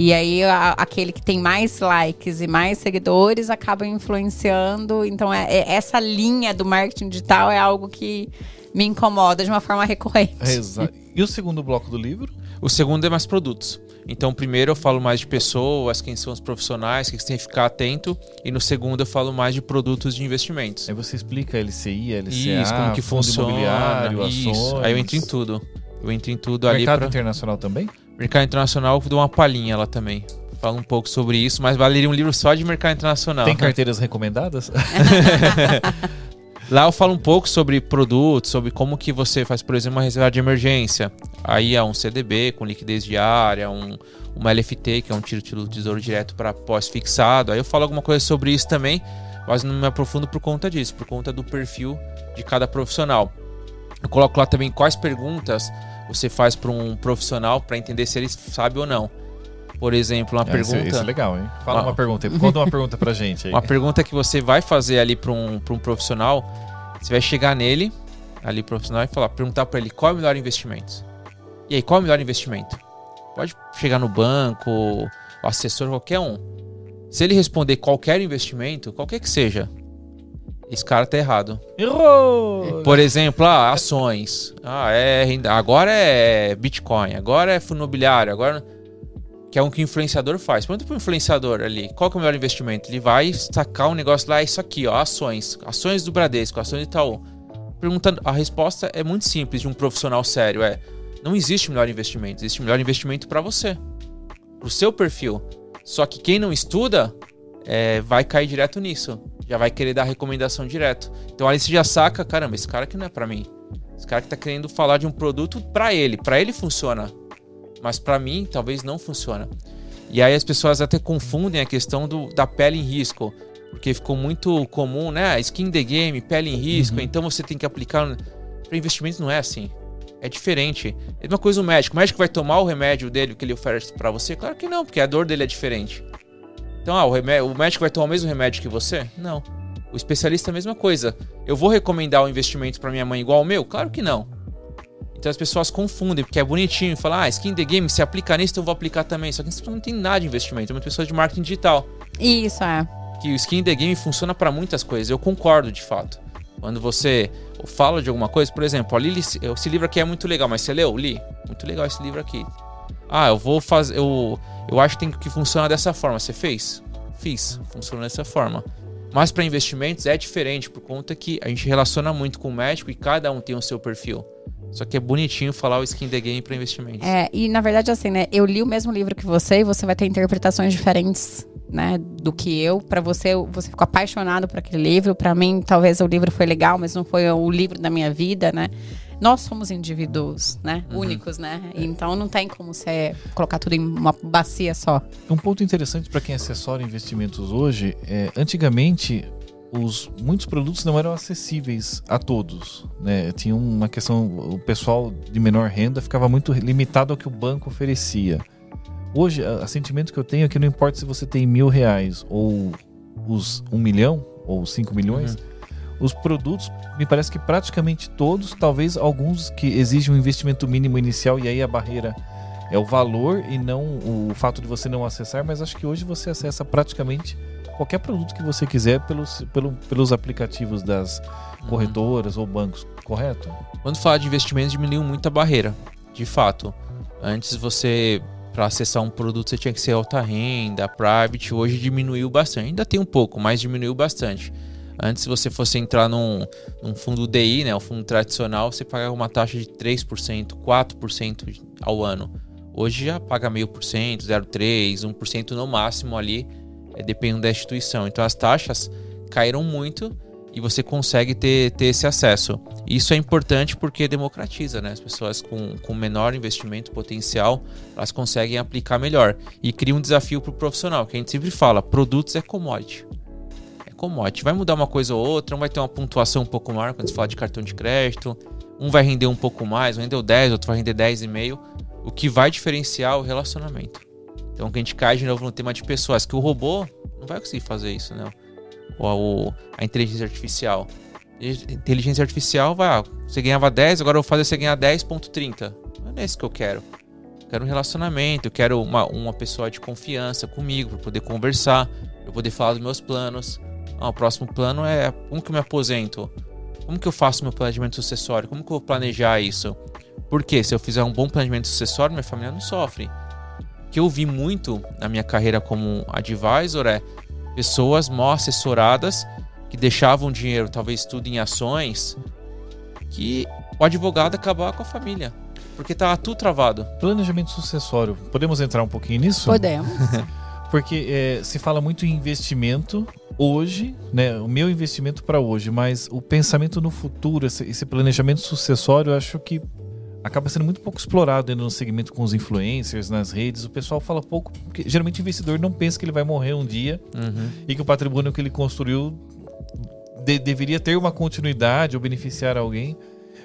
E aí a, aquele que tem mais likes e mais seguidores acaba influenciando. Então é, é, essa linha do marketing digital é algo que me incomoda de uma forma recorrente. Exato. E o segundo bloco do livro? O segundo é mais produtos. Então, primeiro eu falo mais de pessoas, quem são os profissionais, o que você tem que ficar atento. E no segundo eu falo mais de produtos de investimentos. Aí você explica LCI, LCA, isso, como que funciona, imobiliário, isso. ações. Aí eu entro em tudo. Eu entro em tudo Mercado ali. Mercado pra... internacional também? Mercado internacional, eu dou uma palhinha lá também. Falo um pouco sobre isso, mas valeria um livro só de mercado internacional. Tem carteiras recomendadas? Lá eu falo um pouco sobre produtos, sobre como que você faz, por exemplo, uma reserva de emergência. Aí é um CDB com liquidez diária, um, uma LFT, que é um título do tesouro direto para pós-fixado. Aí eu falo alguma coisa sobre isso também, mas não me aprofundo por conta disso, por conta do perfil de cada profissional. Eu coloco lá também quais perguntas você faz para um profissional para entender se ele sabe ou não. Por exemplo, uma é, pergunta. Isso, isso, é legal, hein? Fala uma, uma pergunta. Conta uma pergunta pra gente aí. Uma pergunta que você vai fazer ali para um, um profissional. Você vai chegar nele, ali profissional, e falar, perguntar para ele qual é o melhor investimento. E aí, qual é o melhor investimento? Pode chegar no banco, o assessor, qualquer um. Se ele responder qualquer investimento, qualquer que seja, esse cara tá errado. Errou! Por exemplo, ah, ações. Ah, é agora é Bitcoin, agora é fundo imobiliário, agora que é um que o influenciador faz. Pergunta pro influenciador ali, qual que é o melhor investimento? Ele vai sacar um negócio lá, é isso aqui, ó, ações. Ações do Bradesco, ações do Itaú. Perguntando, a resposta é muito simples de um profissional sério, é não existe melhor investimento, existe melhor investimento para você, pro seu perfil. Só que quem não estuda é, vai cair direto nisso, já vai querer dar recomendação direto. Então aí você já saca, caramba, esse cara aqui não é para mim. Esse cara que tá querendo falar de um produto para ele, para ele funciona mas para mim talvez não funciona. E aí as pessoas até confundem a questão do, da pele em risco, porque ficou muito comum, né? Skin the game, pele em risco, uhum. então você tem que aplicar. Para investimentos não é assim. É diferente. É uma coisa o médico. O médico vai tomar o remédio dele que ele oferece para você? Claro que não, porque a dor dele é diferente. Então, ah, o, remédio, o médico vai tomar o mesmo remédio que você? Não. O especialista é a mesma coisa. Eu vou recomendar o investimento para minha mãe igual ao meu? Claro que não. Então as pessoas confundem, porque é bonitinho, falar, ah, skin the game, se aplica nisso, então eu vou aplicar também. Só que isso não tem nada de investimento, é uma pessoa de marketing digital. Isso, é. Que o skin the game funciona para muitas coisas, eu concordo de fato. Quando você fala de alguma coisa, por exemplo, ali esse livro aqui é muito legal, mas você leu? Li. Muito legal esse livro aqui. Ah, eu vou fazer. Eu, eu acho que tem que funcionar dessa forma. Você fez? Fiz. Funciona dessa forma. Mas para investimentos é diferente, por conta que a gente relaciona muito com o médico e cada um tem o seu perfil. Só que é bonitinho falar o skin the game para investimentos. É, e na verdade, assim, né? Eu li o mesmo livro que você e você vai ter interpretações diferentes, né? Do que eu. Para você, você ficou apaixonado por aquele livro. Para mim, talvez o livro foi legal, mas não foi o livro da minha vida, né? Nós somos indivíduos, né? Uhum. Únicos, né? Então não tem como você colocar tudo em uma bacia só. Um ponto interessante para quem assessora investimentos hoje é, antigamente os muitos produtos não eram acessíveis a todos, né? Tinha uma questão, o pessoal de menor renda ficava muito limitado ao que o banco oferecia. Hoje, o sentimento que eu tenho é que não importa se você tem mil reais ou os um milhão ou cinco milhões, uhum. Os produtos, me parece que praticamente todos, talvez alguns que exigem um investimento mínimo inicial e aí a barreira é o valor e não o fato de você não acessar, mas acho que hoje você acessa praticamente qualquer produto que você quiser pelos, pelo, pelos aplicativos das corretoras uhum. ou bancos, correto? Quando fala de investimentos, diminuiu muito a barreira, de fato. Antes você, para acessar um produto, você tinha que ser alta renda, private, hoje diminuiu bastante. Ainda tem um pouco, mas diminuiu bastante. Antes, se você fosse entrar num, num fundo DI, né, um fundo tradicional, você pagava uma taxa de 3%, 4% ao ano. Hoje já paga meio por cento, 0,3%, 1% no máximo ali é, dependendo da instituição. Então as taxas caíram muito e você consegue ter, ter esse acesso. Isso é importante porque democratiza, né? As pessoas com, com menor investimento potencial, elas conseguem aplicar melhor. E cria um desafio para o profissional, que a gente sempre fala, produtos é commodity. Commodity. Vai mudar uma coisa ou outra, um vai ter uma pontuação um pouco maior quando se fala de cartão de crédito, um vai render um pouco mais, um rendeu 10, outro vai render 10,5. O que vai diferenciar o relacionamento. Então que a gente cai de novo no tema de pessoas, que o robô não vai conseguir fazer isso, né? Ou a, a inteligência artificial. Inteligência artificial vai, ah, você ganhava 10, agora eu vou fazer você ganhar 10.30. Não é isso que eu quero. Quero um relacionamento, eu quero uma, uma pessoa de confiança comigo para poder conversar, para poder falar dos meus planos. Ah, o próximo plano é como que eu me aposento? Como que eu faço meu planejamento sucessório? Como que eu vou planejar isso? Porque se eu fizer um bom planejamento sucessório, minha família não sofre. O que eu vi muito na minha carreira como advisor é pessoas mal assessoradas que deixavam dinheiro, talvez tudo em ações, que o advogado acabar com a família. Porque tá tudo travado. Planejamento sucessório. Podemos entrar um pouquinho nisso? Podemos. Porque é, se fala muito em investimento hoje, né? O meu investimento para hoje, mas o pensamento no futuro, esse, esse, planejamento sucessório, eu acho que acaba sendo muito pouco explorado no segmento com os influencers, nas redes. O pessoal fala pouco, porque geralmente o investidor não pensa que ele vai morrer um dia uhum. e que o patrimônio que ele construiu de, deveria ter uma continuidade ou beneficiar alguém.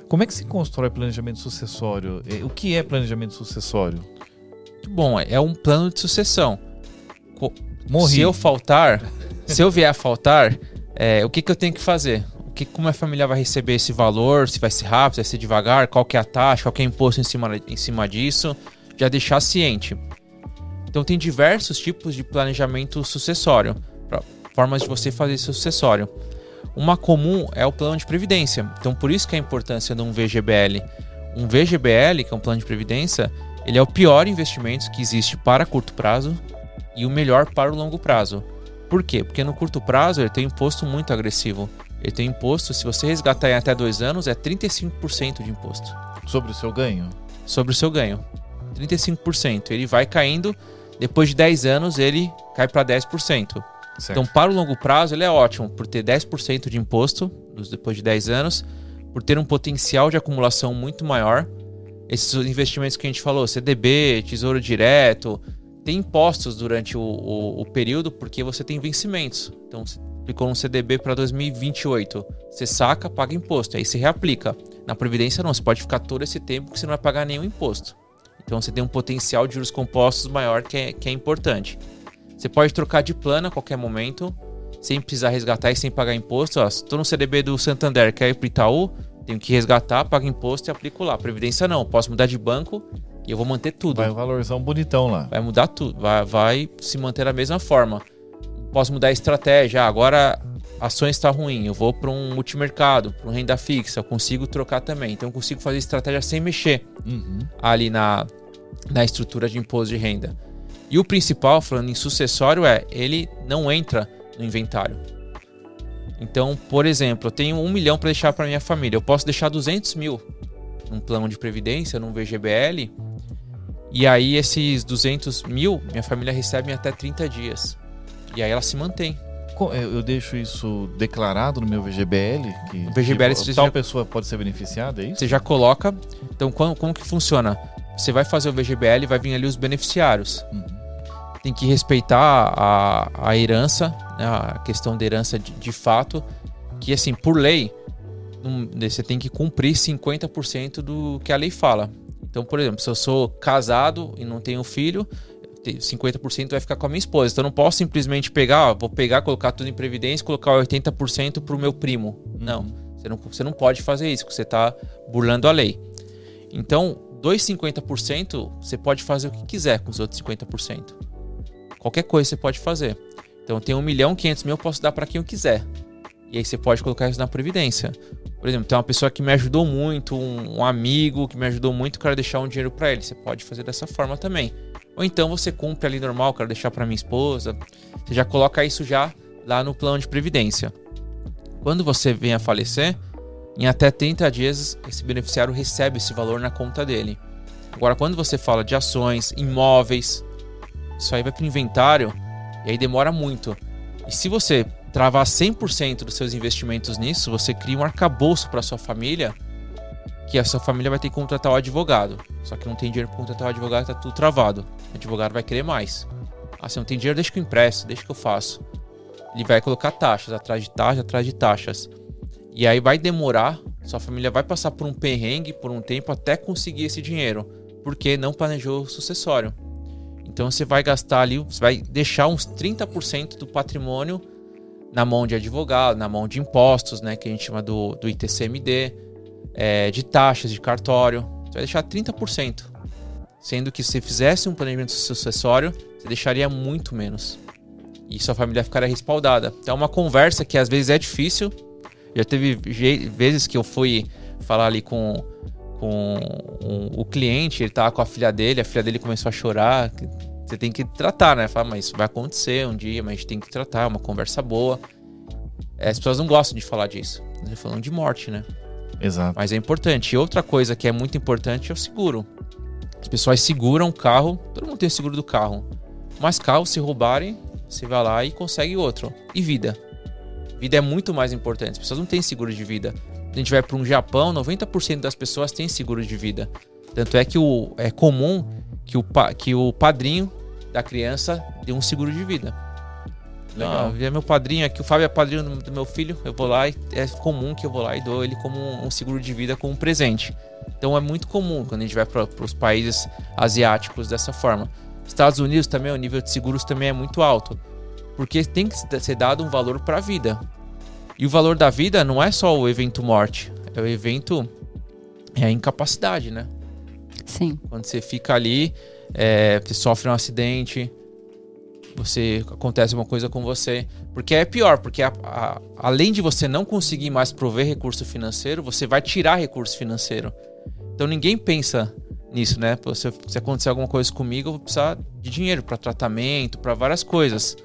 Como é que se constrói planejamento sucessório? É, o que é planejamento sucessório? Bom, é um plano de sucessão. Morri. Se eu faltar, se eu vier a faltar, é, o que, que eu tenho que fazer? O que, como a família vai receber esse valor? Se vai ser rápido, se vai ser devagar? Qual que é a taxa? Qual que é o imposto em cima, em cima disso? Já deixar ciente. Então tem diversos tipos de planejamento sucessório, formas de você fazer esse sucessório. Uma comum é o plano de previdência. Então, por isso que a importância de um VGBL. Um VGBL, que é um plano de previdência, ele é o pior investimento que existe para curto prazo e o melhor para o longo prazo. Por quê? Porque no curto prazo ele tem imposto muito agressivo. Ele tem imposto, se você resgatar em até dois anos, é 35% de imposto. Sobre o seu ganho? Sobre o seu ganho. 35%. Ele vai caindo, depois de 10 anos ele cai para 10%. Certo. Então, para o longo prazo, ele é ótimo por ter 10% de imposto depois de 10 anos, por ter um potencial de acumulação muito maior. Esses investimentos que a gente falou, CDB, Tesouro Direto, tem impostos durante o, o, o período porque você tem vencimentos. Então, você aplicou um CDB para 2028, você saca, paga imposto, aí você reaplica. Na Previdência, não, você pode ficar todo esse tempo que você não vai pagar nenhum imposto. Então, você tem um potencial de juros compostos maior que é, que é importante. Você pode trocar de plano a qualquer momento, sem precisar resgatar e sem pagar imposto. Estou no CDB do Santander, quer ir para Itaú, tenho que resgatar, pago imposto e aplico lá. Previdência não, posso mudar de banco e eu vou manter tudo. Vai um valorzão bonitão lá. Vai mudar tudo, vai, vai se manter da mesma forma. Posso mudar a estratégia, ah, agora ações está ruim, eu vou para um multimercado, para um renda fixa, eu consigo trocar também. Então eu consigo fazer estratégia sem mexer uhum. ali na, na estrutura de imposto de renda. E o principal, falando em sucessório, é ele não entra no inventário. Então, por exemplo, eu tenho um milhão para deixar para minha família. Eu posso deixar 200 mil num plano de previdência, num VGBL. E aí, esses 200 mil, minha família recebe em até 30 dias. E aí ela se mantém. Eu deixo isso declarado no meu VGBL? Que, VGBL, tal já, pessoa pode ser beneficiada, é isso? Você já coloca. Então, como, como que funciona? Você vai fazer o VGBL e vai vir ali os beneficiários. Uhum tem que respeitar a, a herança, né, a questão da herança de, de fato, que assim, por lei, um, você tem que cumprir 50% do que a lei fala. Então, por exemplo, se eu sou casado e não tenho filho, 50% vai ficar com a minha esposa. Então, eu não posso simplesmente pegar, ó, vou pegar, colocar tudo em previdência e colocar 80% para o meu primo. Uhum. Não, você não, você não pode fazer isso, porque você está burlando a lei. Então, dois 50% você pode fazer o que quiser com os outros 50%. Qualquer coisa você pode fazer. Então, tenho 1 milhão, 500 mil, eu posso dar para quem eu quiser. E aí você pode colocar isso na previdência. Por exemplo, tem uma pessoa que me ajudou muito, um, amigo que me ajudou muito, quero deixar um dinheiro para ele. Você pode fazer dessa forma também. Ou então você cumpre ali normal, quero deixar para minha esposa. Você já coloca isso já lá no plano de previdência. Quando você vem a falecer, em até 30 dias esse beneficiário recebe esse valor na conta dele. Agora, quando você fala de ações, imóveis, isso aí vai para inventário e aí demora muito. E se você travar 100% dos seus investimentos nisso, você cria um arcabouço para sua família, que a sua família vai ter que contratar o advogado. Só que não tem dinheiro para contratar o advogado, tá tudo travado. O advogado vai querer mais. Ah, se não tem dinheiro, deixa que eu empresto, deixa que eu faço. Ele vai colocar taxas atrás de taxas, atrás de taxas. E aí vai demorar, sua família vai passar por um perrengue por um tempo até conseguir esse dinheiro, porque não planejou o sucessório. Então você vai gastar ali, você vai deixar uns 30% do patrimônio na mão de advogado, na mão de impostos, né, que a gente chama do, do ITCMD, é, de taxas de cartório. Você vai deixar 30%. Sendo que se fizesse um planejamento sucessório, você deixaria muito menos. E sua família ficaria respaldada. Então é uma conversa que às vezes é difícil. Já teve vezes que eu fui falar ali com, com um, o cliente, ele tava com a filha dele, a filha dele começou a chorar. Você tem que tratar, né? Falar, mas isso vai acontecer um dia, mas a gente tem que tratar, é uma conversa boa. É, as pessoas não gostam de falar disso. Estamos falando de morte, né? Exato. Mas é importante. E outra coisa que é muito importante é o seguro. As pessoas seguram o carro, todo mundo tem o seguro do carro. Mas carro, se roubarem, você vai lá e consegue outro. E vida. Vida é muito mais importante. As pessoas não têm seguro de vida. Se a gente vai para um Japão, 90% das pessoas têm seguro de vida. Tanto é que o, é comum que o, que o padrinho da criança dê um seguro de vida. Legal. Ah, é meu padrinho aqui, o Fábio é padrinho do meu filho, eu vou lá e é comum que eu vou lá e dou ele como um seguro de vida como um presente. Então é muito comum quando a gente vai para os países asiáticos dessa forma. Estados Unidos também, o nível de seguros também é muito alto. Porque tem que ser dado um valor para a vida. E o valor da vida não é só o evento morte, é o evento é a incapacidade, né? Sim. Quando você fica ali, é, você sofre um acidente, você acontece uma coisa com você. Porque é pior, porque a, a, além de você não conseguir mais prover recurso financeiro, você vai tirar recurso financeiro. Então ninguém pensa nisso, né? Se, se acontecer alguma coisa comigo, eu vou precisar de dinheiro para tratamento, para várias coisas.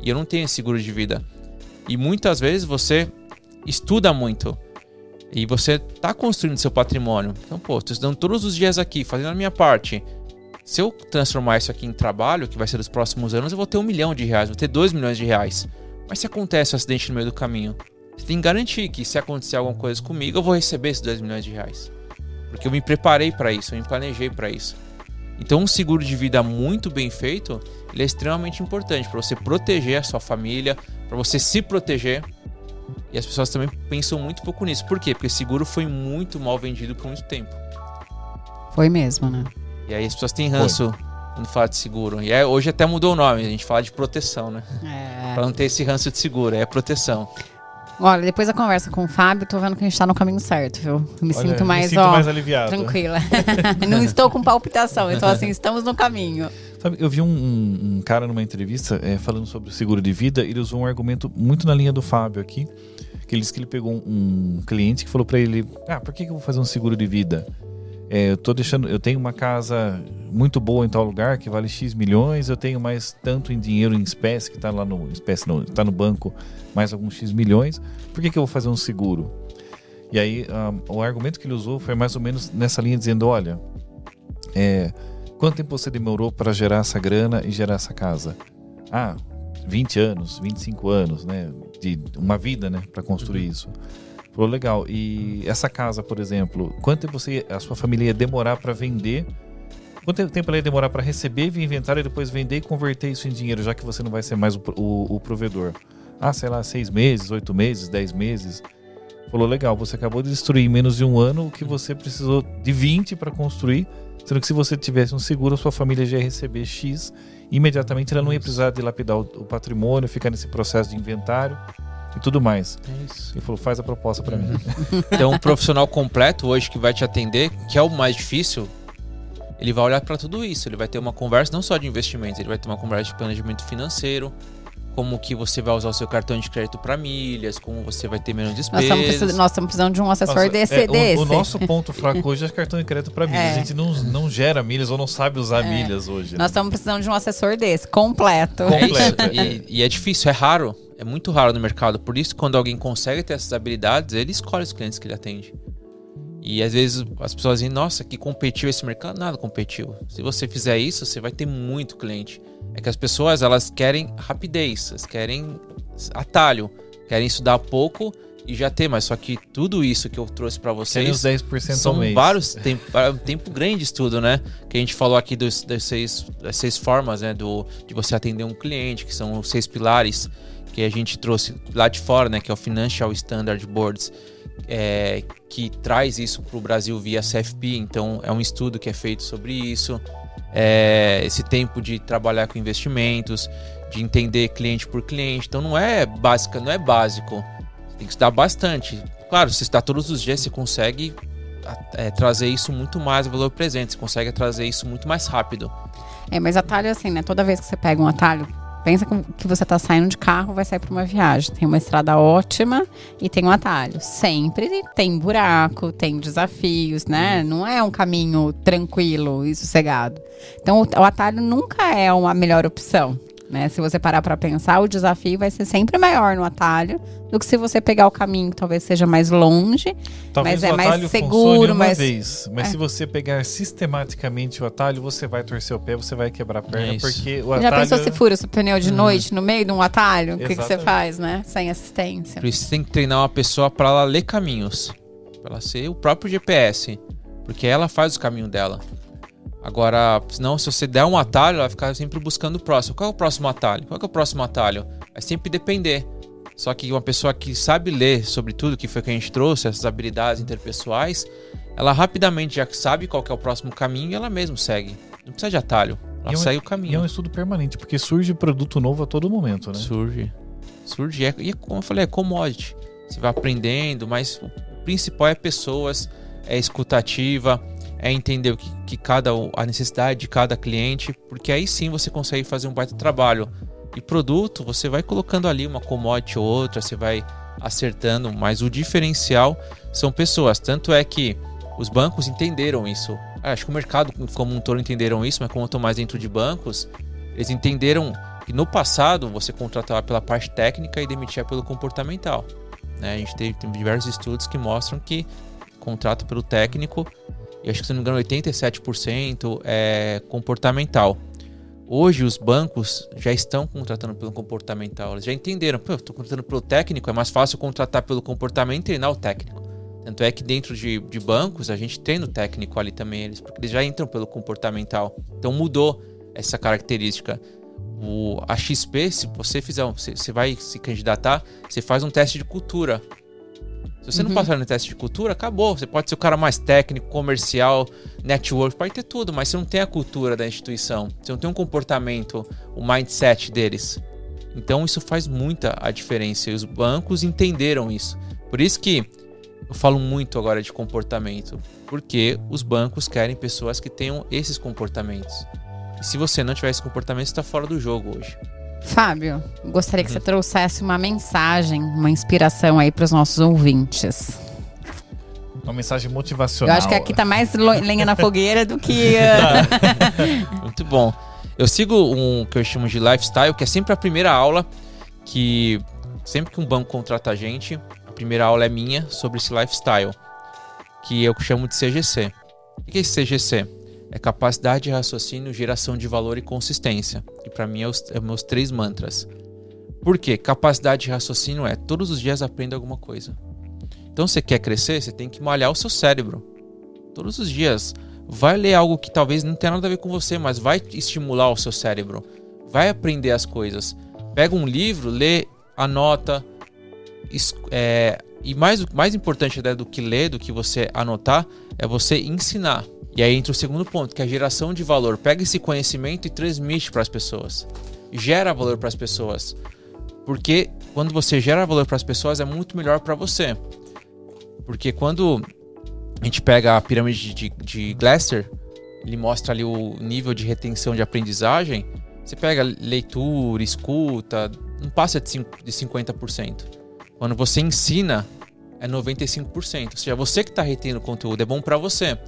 E eu não tenho seguro de vida. E muitas vezes você estuda muito. E você está construindo seu patrimônio. Então, pô, estou estudando todos os dias aqui, fazendo a minha parte. Se eu transformar isso aqui em trabalho, que vai ser nos próximos anos, eu vou ter um milhão de reais, vou ter dois milhões de reais. Mas se acontece um acidente no meio do caminho, você tem que garantir que se acontecer alguma coisa comigo, eu vou receber esses dois milhões de reais. Porque eu me preparei para isso, eu me planejei para isso. Então, um seguro de vida muito bem feito, ele é extremamente importante para você proteger a sua família, para você se proteger. E as pessoas também pensam muito pouco nisso. Por quê? Porque seguro foi muito mal vendido por muito tempo. Foi mesmo, né? E aí as pessoas têm ranço foi. quando fala de seguro. E aí, hoje até mudou o nome, a gente fala de proteção, né? É. Pra não ter esse ranço de seguro, é proteção. Olha, depois da conversa com o Fábio, tô vendo que a gente tá no caminho certo, viu? Me Olha, sinto mais, me sinto ó, mais aliviado. Tranquila. não estou com palpitação, então assim, estamos no caminho. Sabe, eu vi um, um, cara numa entrevista é, falando sobre o seguro de vida, ele usou um argumento muito na linha do Fábio aqui, que ele disse que ele pegou um, um cliente que falou para ele, ah, por que, que eu vou fazer um seguro de vida? É, eu tô deixando, eu tenho uma casa muito boa em tal lugar que vale X milhões, eu tenho mais tanto em dinheiro em espécie que está lá no espécie não, está no banco, mais alguns X milhões. Por que, que eu vou fazer um seguro? E aí um, o argumento que ele usou foi mais ou menos nessa linha dizendo, olha, é, quanto tempo você demorou para gerar essa grana e gerar essa casa? Ah, 20 anos, 25 anos, né? De uma vida, né, para construir uhum. isso. Falou, legal. E essa casa, por exemplo, quanto tempo você, a sua família ia demorar para vender? Quanto tempo ela ia demorar para receber, vir inventário e depois vender e converter isso em dinheiro, já que você não vai ser mais o, o, o provedor? Ah, sei lá, seis meses, oito meses, dez meses. Falou, legal, você acabou de destruir em menos de um ano o que você precisou de 20 para construir, sendo que se você tivesse um seguro, a sua família já ia receber X, imediatamente ela não ia precisar dilapidar o, o patrimônio, ficar nesse processo de inventário e tudo mais. É isso. Ele falou, faz a proposta para mim. Então, um profissional completo hoje que vai te atender, que é o mais difícil, ele vai olhar para tudo isso. Ele vai ter uma conversa não só de investimentos, ele vai ter uma conversa de planejamento financeiro, como que você vai usar o seu cartão de crédito para milhas, como você vai ter menos despesas. Nós estamos, nós estamos precisando de um assessor Nossa, desse, é, desse. O, o, nosso ponto fraco hoje é cartão de crédito para milhas. É. A gente não, não gera milhas ou não sabe usar é. milhas hoje. Nós né? estamos precisando de um assessor desse, completo. Completo. É e, e é difícil, é raro. É muito raro no mercado. Por isso, quando alguém consegue ter essas habilidades, ele escolhe os clientes que ele atende. E às vezes as pessoas dizem, nossa, que competiu esse mercado. Nada competiu. Se você fizer isso, você vai ter muito cliente. É que as pessoas, elas querem rapidez, elas querem atalho, querem estudar pouco e já ter, mas só que tudo isso que eu trouxe para vocês os 10% são mês. vários tempo, um tempo grande de estudo, né? Que a gente falou aqui dos, das, seis, das seis formas, né? Do, de você atender um cliente, que são os seis pilares que a gente trouxe lá de fora, né? Que é o Financial Standard Boards, é, que traz isso para o Brasil via CFP. Então é um estudo que é feito sobre isso é, esse tempo de trabalhar com investimentos, de entender cliente por cliente. Então não é básica, não é básico. Você tem que estudar bastante. Claro, se está todos os dias, você consegue é, trazer isso muito mais valor presente, você consegue trazer isso muito mais rápido. É, mas atalho assim, né? Toda vez que você pega um atalho, pensa que você está saindo de carro, vai sair para uma viagem. Tem uma estrada ótima e tem um atalho. Sempre tem buraco, tem desafios, né? Não é um caminho tranquilo e sossegado. Então, o, o atalho nunca é uma melhor opção. Né? Se você parar para pensar, o desafio vai ser sempre maior no atalho do que se você pegar o caminho que talvez seja mais longe, talvez mas é mais seguro, uma mas vez, mas é. se você pegar sistematicamente o atalho, você vai torcer o pé, você vai quebrar a perna, Isso. porque o já atalho pensou se fura o seu pneu de Uhum. noite no meio de um atalho? O que, que você faz, né? Sem assistência. Por isso você tem que treinar uma pessoa para ela ler caminhos, para ela ser o próprio GPS, porque ela faz o caminho dela. Agora, senão, se você der um atalho, ela vai ficar sempre buscando o próximo. Qual é o próximo atalho? Qual é, o próximo atalho? Vai sempre depender. Só que uma pessoa que sabe ler sobre tudo que foi que a gente trouxe, essas habilidades interpessoais, ela rapidamente já sabe qual é o próximo caminho e ela mesma segue. Não precisa de atalho. Ela é um- segue o E é caminho. um estudo permanente, porque surge produto novo a todo momento, né? Surge. Surge. E, é- e é como eu falei, é commodity. Você vai aprendendo, mas o principal é pessoas, é escutativa, é entender o que, que cada a necessidade de cada cliente, porque aí sim você consegue fazer um baita trabalho. E produto, você vai colocando ali uma commodity ou outra, você vai acertando, mas o diferencial são pessoas. Tanto é que os bancos entenderam isso. Ah, Acho que o mercado como um todo entenderam isso, mas como eu estou mais dentro de bancos, eles entenderam que no passado você contratava pela parte técnica e demitia pelo comportamental. né? A gente teve, tem diversos estudos que mostram que contrato pelo técnico, e acho que se não me engano 87% é comportamental. Hoje os bancos já estão contratando pelo comportamental. Eles já entenderam, pô, estou contratando pelo técnico, é mais fácil contratar pelo comportamento e treinar o técnico. Tanto é que dentro de, de bancos a gente treina o técnico ali também, eles, porque eles já entram pelo comportamental. Então mudou essa característica. O, a XP, se você fizer, você, você vai se candidatar, você faz um teste de cultura. Se você não Uhum. passar no teste de cultura, acabou. Você pode ser o cara mais técnico, comercial, network, pode ter tudo, mas você não tem a cultura da instituição. Você não tem um comportamento, o mindset deles. Então isso faz muita a diferença e os bancos entenderam isso. Por isso que eu falo muito agora de comportamento, porque os bancos querem pessoas que tenham esses comportamentos. E se você não tiver esse comportamento, você está fora do jogo hoje. Fábio, gostaria Uhum. que você trouxesse uma mensagem, uma inspiração aí para os nossos ouvintes. Uma mensagem Eu motivacional. acho que aqui tá mais lenha na fogueira do que. uh, Muito bom. Eu sigo um que eu chamo de lifestyle, que é sempre a primeira aula que sempre que um banco contrata a gente, a primeira aula é minha sobre esse lifestyle, que eu chamo de CGC. O que é esse CGC? É capacidade de raciocínio, geração de valor e consistência. E para mim é os, é meus três mantras. Por quê? Capacidade de raciocínio é todos os dias aprenda alguma coisa. Então, você quer crescer, você tem que malhar o seu cérebro. Todos os dias. Vai ler algo que talvez não tenha nada a ver com você, mas vai estimular o seu cérebro. Vai aprender as coisas. Pega um livro, lê, anota. é, e mais, mais importante do que ler, do que você anotar, é você ensinar. E aí entra o segundo ponto, que é a geração de valor. Pega esse conhecimento e transmite para as pessoas. Gera valor para as pessoas. Porque quando você gera valor para as pessoas, é muito melhor para você. Porque quando a gente pega a pirâmide de, de Glasser, ele mostra ali o nível de retenção de aprendizagem. Você pega leitura, escuta, não passa cin- de 50%. Quando você ensina, é 95%. Ou seja, você que está retendo o conteúdo, é bom para você.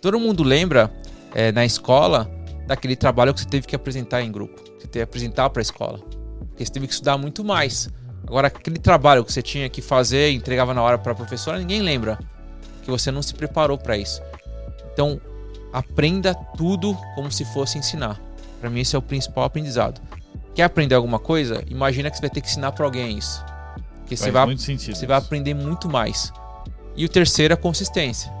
Todo mundo lembra é, na escola daquele trabalho que você teve que apresentar em grupo, que você teve que apresentar para a escola. Porque você teve que estudar muito mais. Agora, aquele trabalho que você tinha que fazer entregava na hora para a professora, ninguém lembra. Que você não se preparou para isso. Então, aprenda tudo como se fosse ensinar. Para mim, esse é o principal aprendizado. Quer aprender alguma coisa? Imagina que você vai ter que ensinar para alguém isso. Porque você Faz vai, muito sentido. você vai aprender muito mais. E o terceiro é a consistência.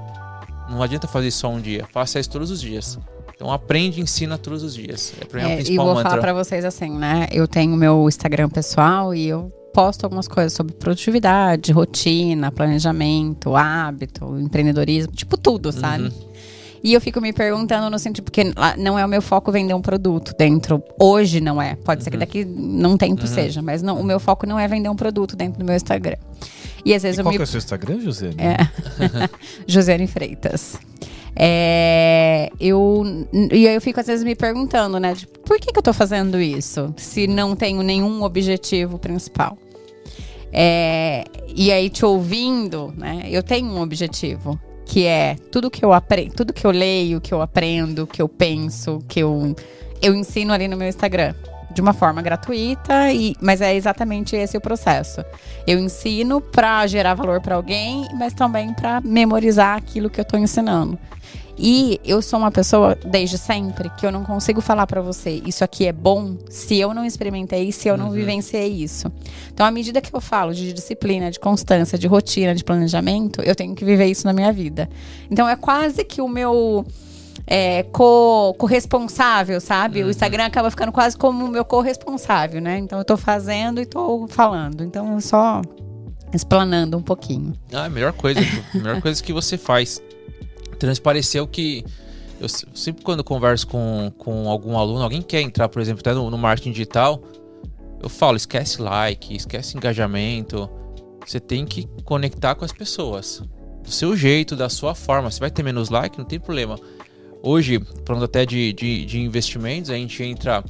Não adianta fazer isso só um dia. Faça isso todos os dias. Então aprende e ensina todos os dias. É, é o É, e principal vou mantra. falar pra vocês assim, né? Eu tenho meu Instagram pessoal e eu posto algumas coisas sobre produtividade, rotina, planejamento, hábito, empreendedorismo, tipo tudo, sabe? Uhum. E eu fico me perguntando no sentido, porque não é o meu foco vender um produto dentro. Hoje não é. Pode ser que uhum. daqui não tempo uhum. seja, mas não, o meu foco não é vender um produto dentro do meu Instagram. E às vezes e eu qual me... que é o seu Instagram, José? É. Josiane Freitas. É, eu, e aí eu fico às vezes me perguntando, né? Tipo, por que, que eu tô fazendo isso? Se não tenho nenhum objetivo principal. É, e aí, te ouvindo, né? Eu tenho um objetivo, que é tudo que eu aprendo, tudo que eu leio, que eu aprendo, que eu penso, que eu, eu ensino ali no meu Instagram. De uma forma gratuita, e, mas é exatamente esse o processo. Eu ensino para gerar valor para alguém, mas também para memorizar aquilo que eu estou ensinando. E eu sou uma pessoa, desde sempre, que eu não consigo falar para você isso aqui é bom se eu não experimentei, se eu não uhum. vivenciei isso. Então, à medida que eu falo de disciplina, de constância, de rotina, de planejamento, eu tenho que viver isso na minha vida. Então, é quase que o meu. É, co, corresponsável, sabe? Uhum. O Instagram acaba ficando quase como o meu corresponsável, né? Então eu tô fazendo e tô falando. Então só explanando um pouquinho. Ah, a melhor coisa, a melhor coisa que você faz transpareceu que eu sempre quando converso com, com algum aluno, alguém quer entrar, por exemplo, até no, no marketing digital, eu falo, esquece like, esquece engajamento. Você tem que conectar com as pessoas. Do seu jeito, da sua forma. Você vai ter menos like, não tem problema. Hoje, falando até de, de, de investimentos, a gente entra.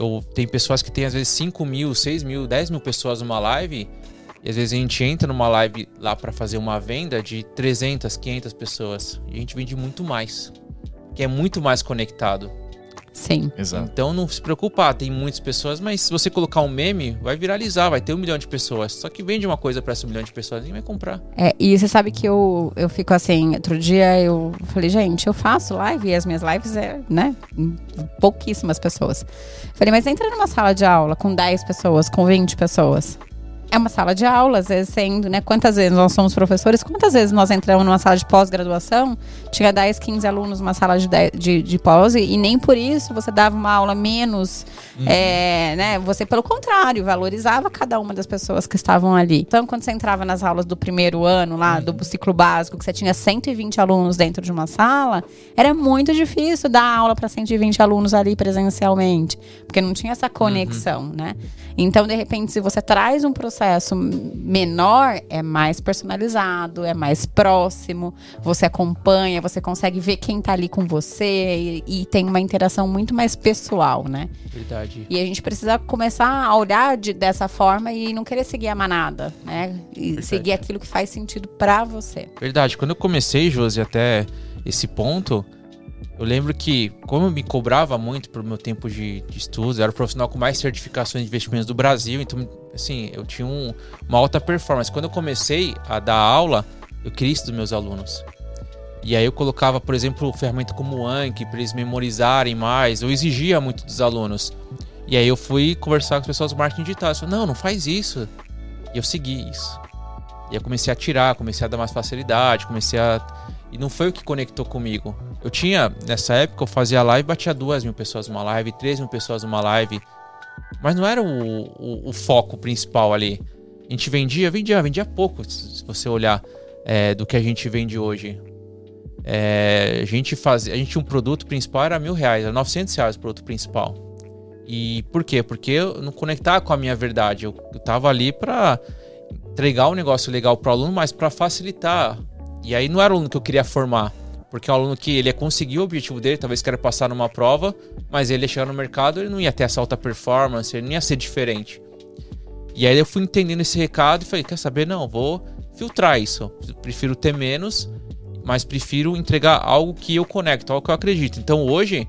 Eu, tem pessoas que têm às vezes 5 mil, 6 mil, 10 mil pessoas numa live e às vezes a gente entra numa live lá para fazer uma venda de 300, 500 pessoas. E a gente vende muito mais. Que é muito mais conectado. Sim. Exato. Então não se preocupar, tem muitas pessoas, mas se você colocar um meme, vai viralizar, vai ter um milhão de pessoas. Só que vende uma coisa para esse um milhão de pessoas, ninguém vai comprar. É, e você sabe que eu, eu fico assim, outro dia eu falei, gente, eu faço live e as minhas lives é, né, pouquíssimas pessoas. Falei, mas entra numa sala de aula com 10 pessoas, com 20 pessoas é uma sala de aula, às vezes sendo, né? Quantas vezes nós somos professores, quantas vezes nós entramos numa sala de pós-graduação, tinha 10, 15 alunos numa sala de, de, de pós, e nem por isso você dava uma aula menos, uhum. é, né? Você, pelo contrário, valorizava cada uma das pessoas que estavam ali. Então, quando você entrava nas aulas do primeiro ano lá, uhum. do ciclo básico, que você tinha 120 alunos dentro de uma sala, era muito difícil dar aula para 120 alunos ali presencialmente, porque não tinha essa conexão, uhum. né? Então, de repente, se você traz um processo processo menor é mais personalizado, é mais próximo, você acompanha, você consegue ver quem está ali com você e, e, tem uma interação muito mais pessoal, né? Verdade. E a gente precisa começar a olhar de, dessa forma e não querer seguir a manada, né? E Verdade. seguir aquilo que faz sentido para você. Verdade. Quando eu comecei, Josi, até esse ponto, eu lembro que, como eu me cobrava muito pro meu tempo de, de estudos, eu era o profissional com mais certificações de investimentos do Brasil, então assim, eu tinha um, uma alta performance. Quando eu comecei a dar aula, eu queria isso dos meus alunos. E aí eu colocava, por exemplo, ferramenta como o Anki para eles memorizarem mais. Eu exigia muito dos alunos. E aí eu fui conversar com as pessoas do marketing digital. Eu falei, não, não faz isso. E eu segui isso. E eu comecei a tirar, comecei a dar mais facilidade, comecei a. E não foi o que conectou comigo. Eu tinha, nessa época, eu fazia live, batia duas mil pessoas numa live, três mil pessoas numa live. Mas não era o, o, o, foco principal ali. A gente vendia, vendia, vendia pouco, se você olhar é, do que a gente vende hoje. É, a gente fazia, a gente tinha um produto principal era mil reais, era 900 reais o produto principal. E por quê? Porque eu não conectava com a minha verdade. Eu, eu tava ali para entregar um negócio legal para o aluno, mas para facilitar. E aí não era o aluno que eu queria formar. Porque é um aluno que ele ia conseguir o objetivo dele, talvez queira passar numa prova, mas ele chegar no mercado, ele não ia ter essa alta performance, ele não ia ser diferente. E aí eu fui entendendo esse recado e falei, quer saber? Não, vou filtrar isso. prefiro ter menos, mas prefiro entregar algo que eu conecto, algo que eu acredito. Então hoje,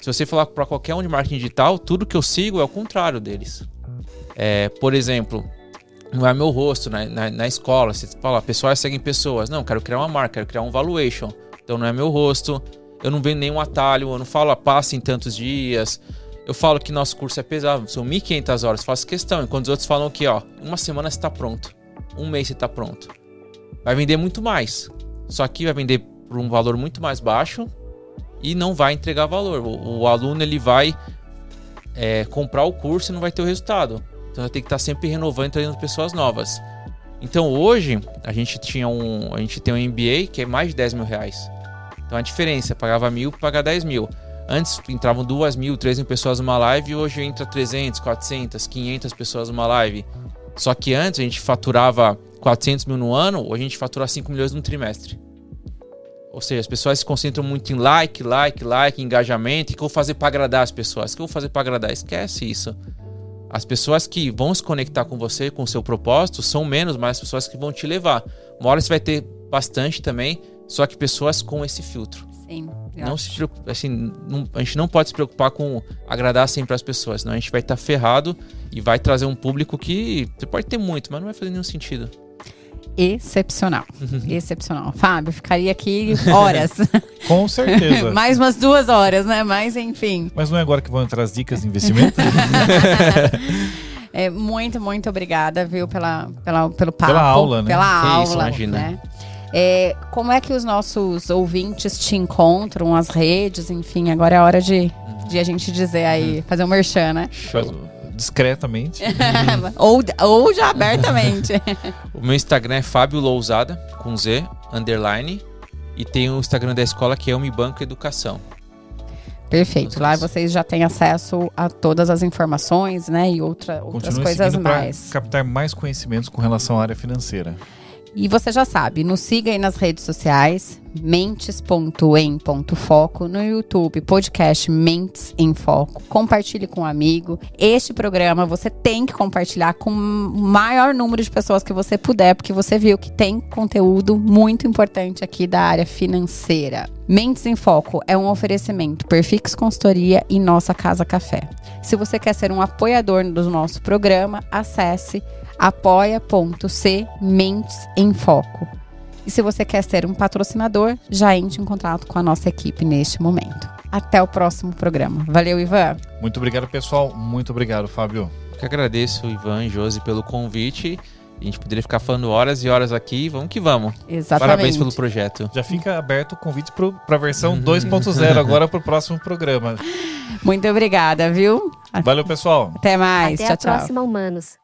se você falar para qualquer um de marketing digital, tudo que eu sigo é o contrário deles. É, por exemplo, não é meu rosto na, na, na escola. Você fala, pessoas seguem pessoas. Não, quero criar uma marca, quero criar um valuation. Então não é meu rosto. Eu não vendo nenhum atalho, eu não falo, passe em tantos dias. Eu falo que nosso curso é pesado, são 1.500 horas, faço questão. Enquanto os outros falam que, ó, uma semana você está pronto, um mês você está pronto. Vai vender muito mais. Só que vai vender por um valor muito mais baixo e não vai entregar valor. O, o aluno ele vai é, comprar o curso e não vai ter o resultado. Então eu tenho que estar sempre renovando e trazendo pessoas novas. Então hoje a gente tinha um. A gente tem um MBA que é mais de 10 mil reais. Então a diferença, pagava mil pagar 10 mil. Antes entravam duas mil, três mil pessoas numa live, hoje entra 300, 400, 500 pessoas numa live. Só que antes a gente faturava 400 mil no ano, hoje a gente fatura 5 milhões no trimestre. Ou seja, as pessoas se concentram muito em like, like, like, engajamento. O que eu vou fazer para agradar as pessoas? O que eu vou fazer para agradar? Esquece isso. As pessoas que vão se conectar com você, com o seu propósito, são menos, mas as pessoas que vão te levar. Uma hora você vai ter bastante também, só que pessoas com esse filtro. Sim. Não acho. se preocupe, assim, não- a gente não pode se preocupar com agradar sempre as pessoas, senão a gente vai estar ferrado e vai trazer um público que você pode ter muito, mas não vai fazer nenhum sentido. Excepcional. Excepcional. Fábio, ficaria aqui horas. Com certeza. Mais umas duas horas, né? Mas enfim. Mas não é agora que vão entrar as dicas de investimento? É, muito, muito obrigada, viu, pela, pela, pelo papo. Pela aula, né? Pela Que aula. isso, imagina. né? É, como é que os nossos ouvintes te encontram, as redes, enfim, agora é a hora de, de a gente dizer aí, fazer um merchan, né? Faz- Discretamente. ou, ou já abertamente. O meu Instagram é Fábio Lousada, com Z, underline. E tem o Instagram da escola que é o Mi Banco Educação. Perfeito. Lá vocês já têm acesso a todas as informações, né? E outra, outras coisas mais. captar mais conhecimentos com relação à área financeira. E você já sabe, nos siga aí nas redes sociais, mentes.em.foco, no YouTube, podcast Mentes em Foco. Compartilhe com um amigo. Este programa você tem que compartilhar com o maior número de pessoas que você puder, porque você viu que tem conteúdo muito importante aqui da área financeira. Mentes em Foco é um oferecimento Perfix Consultoria e Nossa Casa Café. Se você quer ser um apoiador do nosso programa, acesse apoia.c Mentes em Foco. E se você quer ser um patrocinador, já entre em contato com a nossa equipe neste momento. Até o próximo programa. Valeu, Ivan. Muito obrigado, pessoal. Muito obrigado, Fábio. Eu que agradeço, Ivan e Josi, pelo convite. A gente poderia ficar falando horas e horas aqui. Vamos que vamos. Exatamente. Parabéns pelo projeto. Já fica aberto o convite para a versão 2.0 agora para o próximo programa. Muito obrigada, viu? Valeu, pessoal. Até mais. Até tchau, a tchau. próxima, humanos.